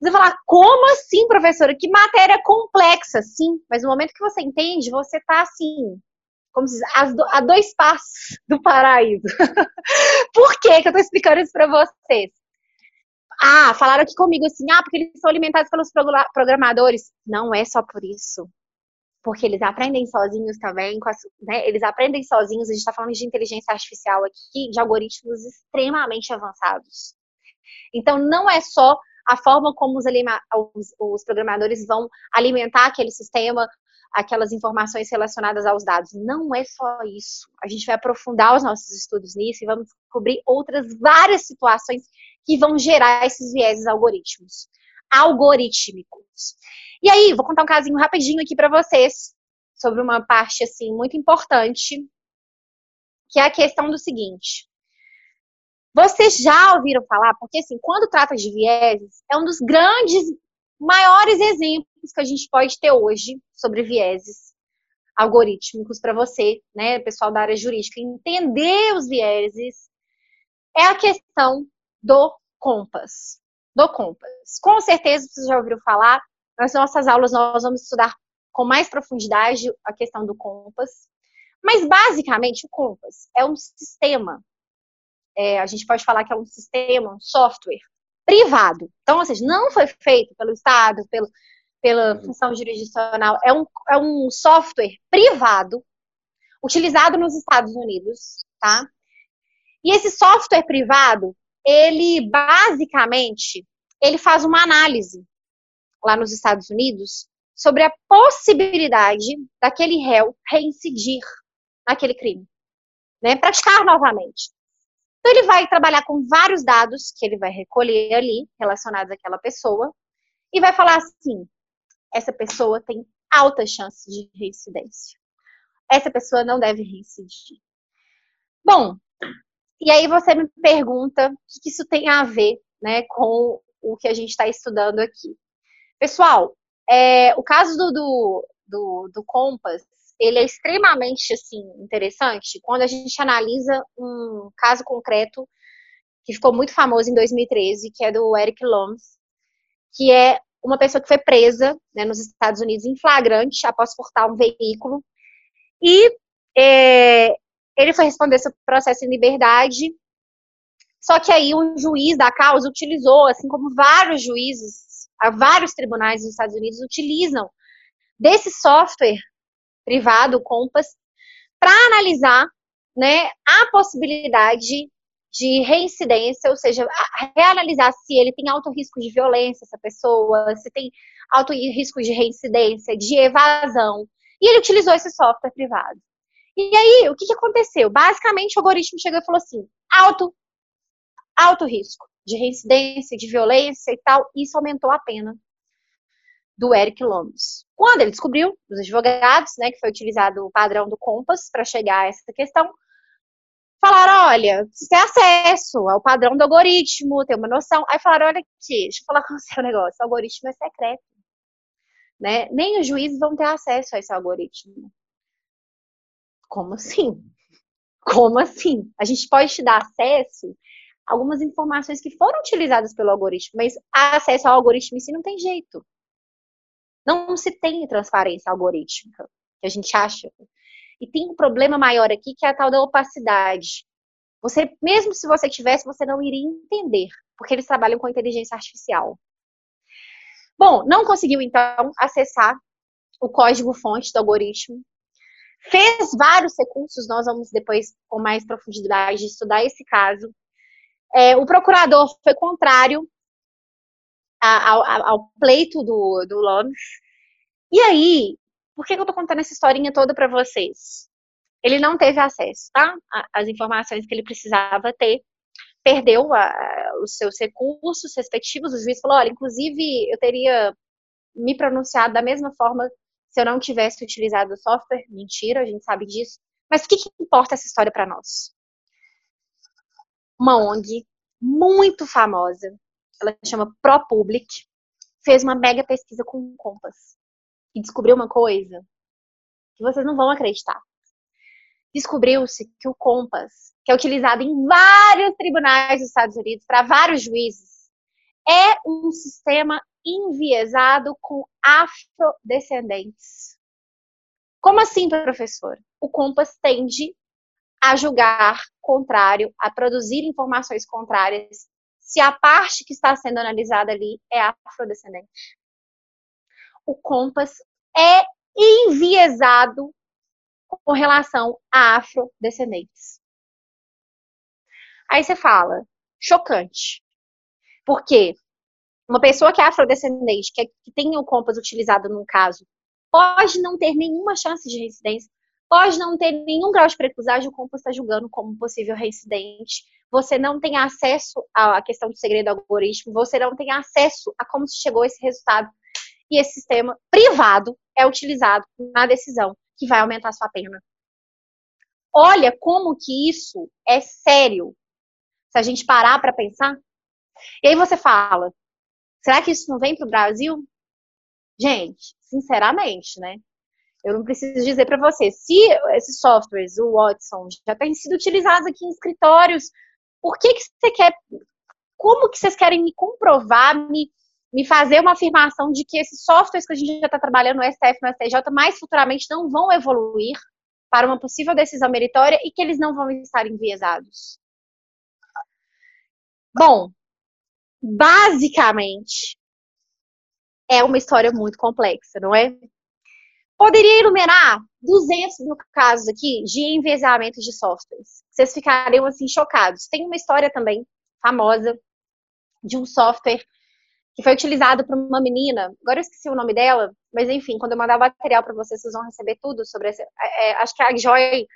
Você vai falar, como assim, professora? Que matéria complexa, sim. Mas no momento que você entende, você está assim, como se diz, a dois passos do paraíso. Por que, que eu estou explicando isso para vocês? Ah, falaram aqui comigo assim, ah, porque eles são alimentados pelos programadores. Não é só por isso. Porque eles aprendem sozinhos também, né? eles aprendem sozinhos, a gente está falando de inteligência artificial aqui, de algoritmos extremamente avançados. Então, não é só a forma como os, os, os programadores vão alimentar aquele sistema, aquelas informações relacionadas aos dados. Não é só isso. A gente vai aprofundar os nossos estudos nisso e vamos descobrir outras várias situações que vão gerar esses vieses algoritmos, algorítmicos. E aí, vou contar um casinho rapidinho aqui para vocês sobre uma parte assim muito importante, que é a questão do seguinte. Vocês já ouviram falar, porque assim, quando trata de vieses, é um dos grandes, maiores exemplos que a gente pode ter hoje sobre vieses algorítmicos para você, né, pessoal da área jurídica, entender os vieses é a questão do Compass. Do Compass. Com certeza vocês já ouviram falar. Nas nossas aulas nós vamos estudar com mais profundidade a questão do Compass. Mas basicamente o Compass é um sistema. É, a gente pode falar que é um sistema, um software privado. Então, ou seja, não foi feito pelo Estado, pelo, pela função jurisdicional. É um, é um software privado utilizado nos Estados Unidos, tá? E esse software privado, ele basicamente, ele faz uma análise lá nos Estados Unidos sobre a possibilidade daquele réu reincidir naquele crime, né? Praticar novamente. Então ele vai trabalhar com vários dados que ele vai recolher ali relacionados àquela pessoa e vai falar assim: essa pessoa tem alta chance de reincidência. Essa pessoa não deve reincidir. Bom, e aí você me pergunta o que isso tem a ver né, com o que a gente está estudando aqui. Pessoal, é, o caso do, do, do, do Compass, ele é extremamente assim, interessante quando a gente analisa um caso concreto que ficou muito famoso em 2013, que é do Eric Loms, que é uma pessoa que foi presa né, nos Estados Unidos em flagrante após furtar um veículo. E é, ele foi responder seu processo em liberdade. Só que aí um juiz da causa utilizou, assim como vários juízes, vários tribunais dos Estados Unidos utilizam desse software privado, Compass, para analisar né, a possibilidade de reincidência, ou seja, reanalisar se ele tem alto risco de violência, essa pessoa, se tem alto risco de reincidência, de evasão. E ele utilizou esse software privado. E aí, o que, que aconteceu? Basicamente, o algoritmo chegou e falou assim: alto, alto risco de reincidência, de violência e tal. Isso aumentou a pena do Eric Lombs. Quando ele descobriu, os advogados, né, que foi utilizado o padrão do Compass para chegar a essa questão, falaram, olha, você tem acesso ao padrão do algoritmo, tem uma noção. Aí falaram, olha aqui, deixa eu falar com você um negócio, o algoritmo é secreto. Né? Nem os juízes vão ter acesso a esse algoritmo. Como assim? Como assim? A gente pode te dar acesso a algumas informações que foram utilizadas pelo algoritmo, mas acesso ao algoritmo em si não tem jeito. Não se tem transparência algorítmica, que a gente acha e tem um problema maior aqui, que é a tal da opacidade. Você, mesmo se você tivesse, você não iria entender, porque eles trabalham com inteligência artificial. Bom, não conseguiu então acessar o código-fonte do algoritmo. Fez vários recursos, nós vamos depois, com mais profundidade, estudar esse caso. É, o procurador foi contrário ao, ao, pleito do, do Lomes. E aí, por que, que eu tô contando essa historinha toda para vocês? Ele não teve acesso, tá? As informações que ele precisava ter. Perdeu a, os seus recursos respectivos. O juiz falou: olha, inclusive, eu teria me pronunciado da mesma forma se eu não tivesse utilizado o software. Mentira, a gente sabe disso. Mas o que, que importa essa história para nós? Uma ONG muito famosa, ela chama ProPublic, fez uma mega pesquisa com o Compass e descobriu uma coisa que vocês não vão acreditar. Descobriu-se que o Compass, que é utilizado em vários tribunais dos Estados Unidos, para vários juízes, é um sistema enviesado com afrodescendentes. Como assim, professor? O Compass tende a julgar contrário, a produzir informações contrárias, se a parte que está sendo analisada ali é afrodescendente o Compass é enviesado com relação a afrodescendentes. Aí você fala, chocante. Porque uma pessoa que é afrodescendente, que, é, que tem o Compass utilizado num caso, pode não ter nenhuma chance de reincidência, pode não ter nenhum grau de preclusagem, o Compass está julgando como possível reincidente. Você não tem acesso à questão do segredo do algoritmo, você não tem acesso a como se chegou a esse resultado e esse sistema privado é utilizado na decisão que vai aumentar a sua pena. Olha como que isso é sério. Se a gente parar para pensar. E aí você fala, será que isso não vem para o Brasil? Gente, sinceramente, né? Eu não preciso dizer para você, se esses softwares, o Watson, já têm sido utilizados aqui em escritórios, por que, que você quer, como que vocês querem me comprovar, me me fazer uma afirmação de que esses softwares que a gente já está trabalhando no STF, no STJ, mais futuramente não vão evoluir para uma possível decisão meritória e que eles não vão estar enviesados. Bom, basicamente, é uma história muito complexa, não é? Poderia iluminar 200 mil casos aqui de envezamento de softwares. Vocês ficariam assim chocados. Tem uma história também famosa de um software que foi utilizado por uma menina. Agora eu esqueci o nome dela, mas enfim, quando eu mandar o material para vocês, vocês vão receber tudo sobre esse. É, é, acho que a Joy,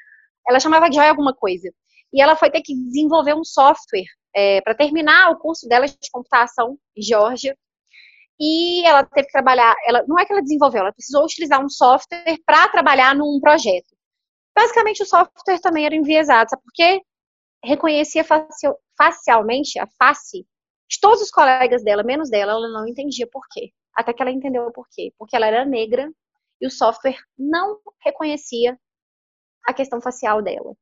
ela chamava Joy alguma coisa. E ela foi ter que desenvolver um software é, para terminar o curso dela de computação em Georgia e ela teve que trabalhar, ela não é que ela desenvolveu, ela precisou utilizar um software para trabalhar num projeto. Basicamente, o software também era enviesado, sabe por quê? Reconhecia facialmente a face de todos os colegas dela, menos dela, ela não entendia por quê. Até que ela entendeu o porquê. Porque ela era negra e o software não reconhecia a questão facial dela.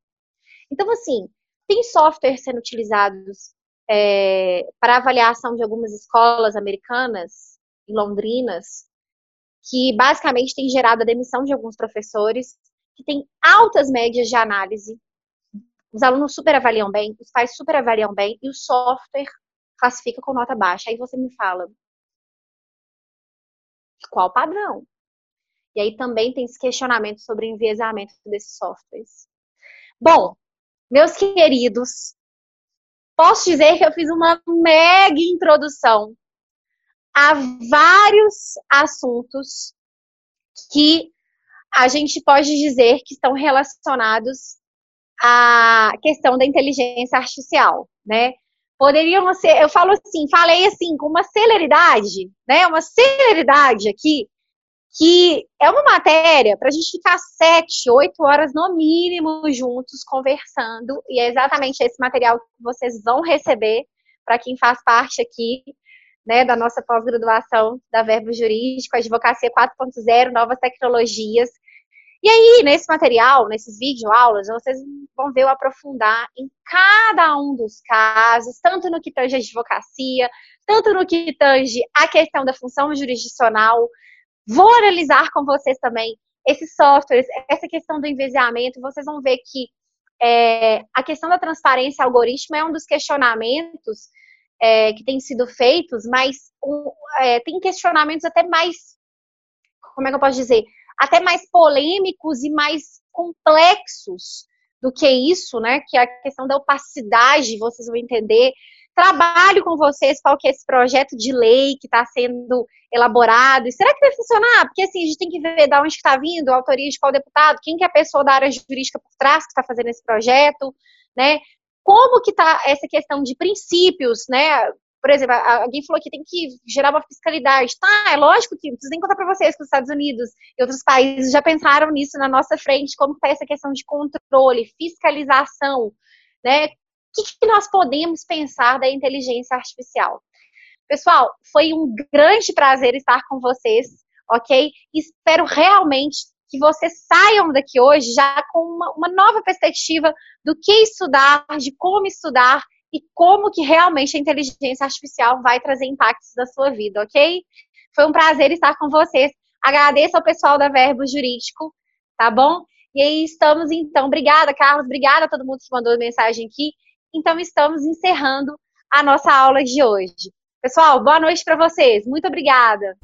Então, assim, tem softwares sendo utilizados é, para avaliação de algumas escolas americanas, Londrinas, que basicamente tem gerado a demissão de alguns professores, que tem altas médias de análise, os alunos super avaliam bem, os pais super avaliam bem, e o software classifica com nota baixa. Aí você me fala, qual padrão? E aí também tem esse questionamento sobre enviesamento desses softwares. Bom, meus queridos, posso dizer que eu fiz uma mega introdução a vários assuntos que a gente pode dizer que estão relacionados à questão da inteligência artificial, né? Poderiam ser, eu falo assim, falei assim com uma celeridade, né? Uma celeridade aqui que é uma matéria para a gente ficar sete, oito horas no mínimo juntos conversando, e é exatamente esse material que vocês vão receber para quem faz parte aqui né, da nossa pós-graduação da Verbo Jurídico, Advocacia 4.0, Novas Tecnologias. E aí, nesse material, nesses vídeos, aulas, vocês vão ver eu aprofundar em cada um dos casos, tanto no que tange a advocacia, tanto no que tange a questão da função jurisdicional, Vou analisar com vocês também esses softwares, essa questão do enviesamento. Vocês vão ver que é, a questão da transparência algoritmo é um dos questionamentos é, que tem sido feitos, mas um, é, tem questionamentos até mais, como é que eu posso dizer, até mais polêmicos e mais complexos do que isso, né? Que é a questão da opacidade, vocês vão entender trabalho com vocês qual que é esse projeto de lei que está sendo elaborado. E será que vai funcionar? Porque assim, a gente tem que ver de onde está vindo, a autoria de qual deputado, quem que é a pessoa da área jurídica por trás que está fazendo esse projeto, né? Como que está essa questão de princípios, né? Por exemplo, alguém falou que tem que gerar uma fiscalidade. Tá, é lógico que, não preciso nem contar para vocês que os Estados Unidos e outros países já pensaram nisso na nossa frente, como está essa questão de controle, fiscalização, né? O que, que nós podemos pensar da inteligência artificial? Pessoal, foi um grande prazer estar com vocês, ok? Espero realmente que vocês saiam daqui hoje já com uma, uma, nova perspectiva do que estudar, de como estudar e como que realmente a inteligência artificial vai trazer impactos na sua vida, ok? Foi um prazer estar com vocês. Agradeço ao pessoal da Verbo Jurídico, tá bom? E aí estamos então. Obrigada, Carlos. Obrigada a todo mundo que mandou mensagem aqui. Então, estamos encerrando a nossa aula de hoje. Pessoal, boa noite para vocês. Muito obrigada.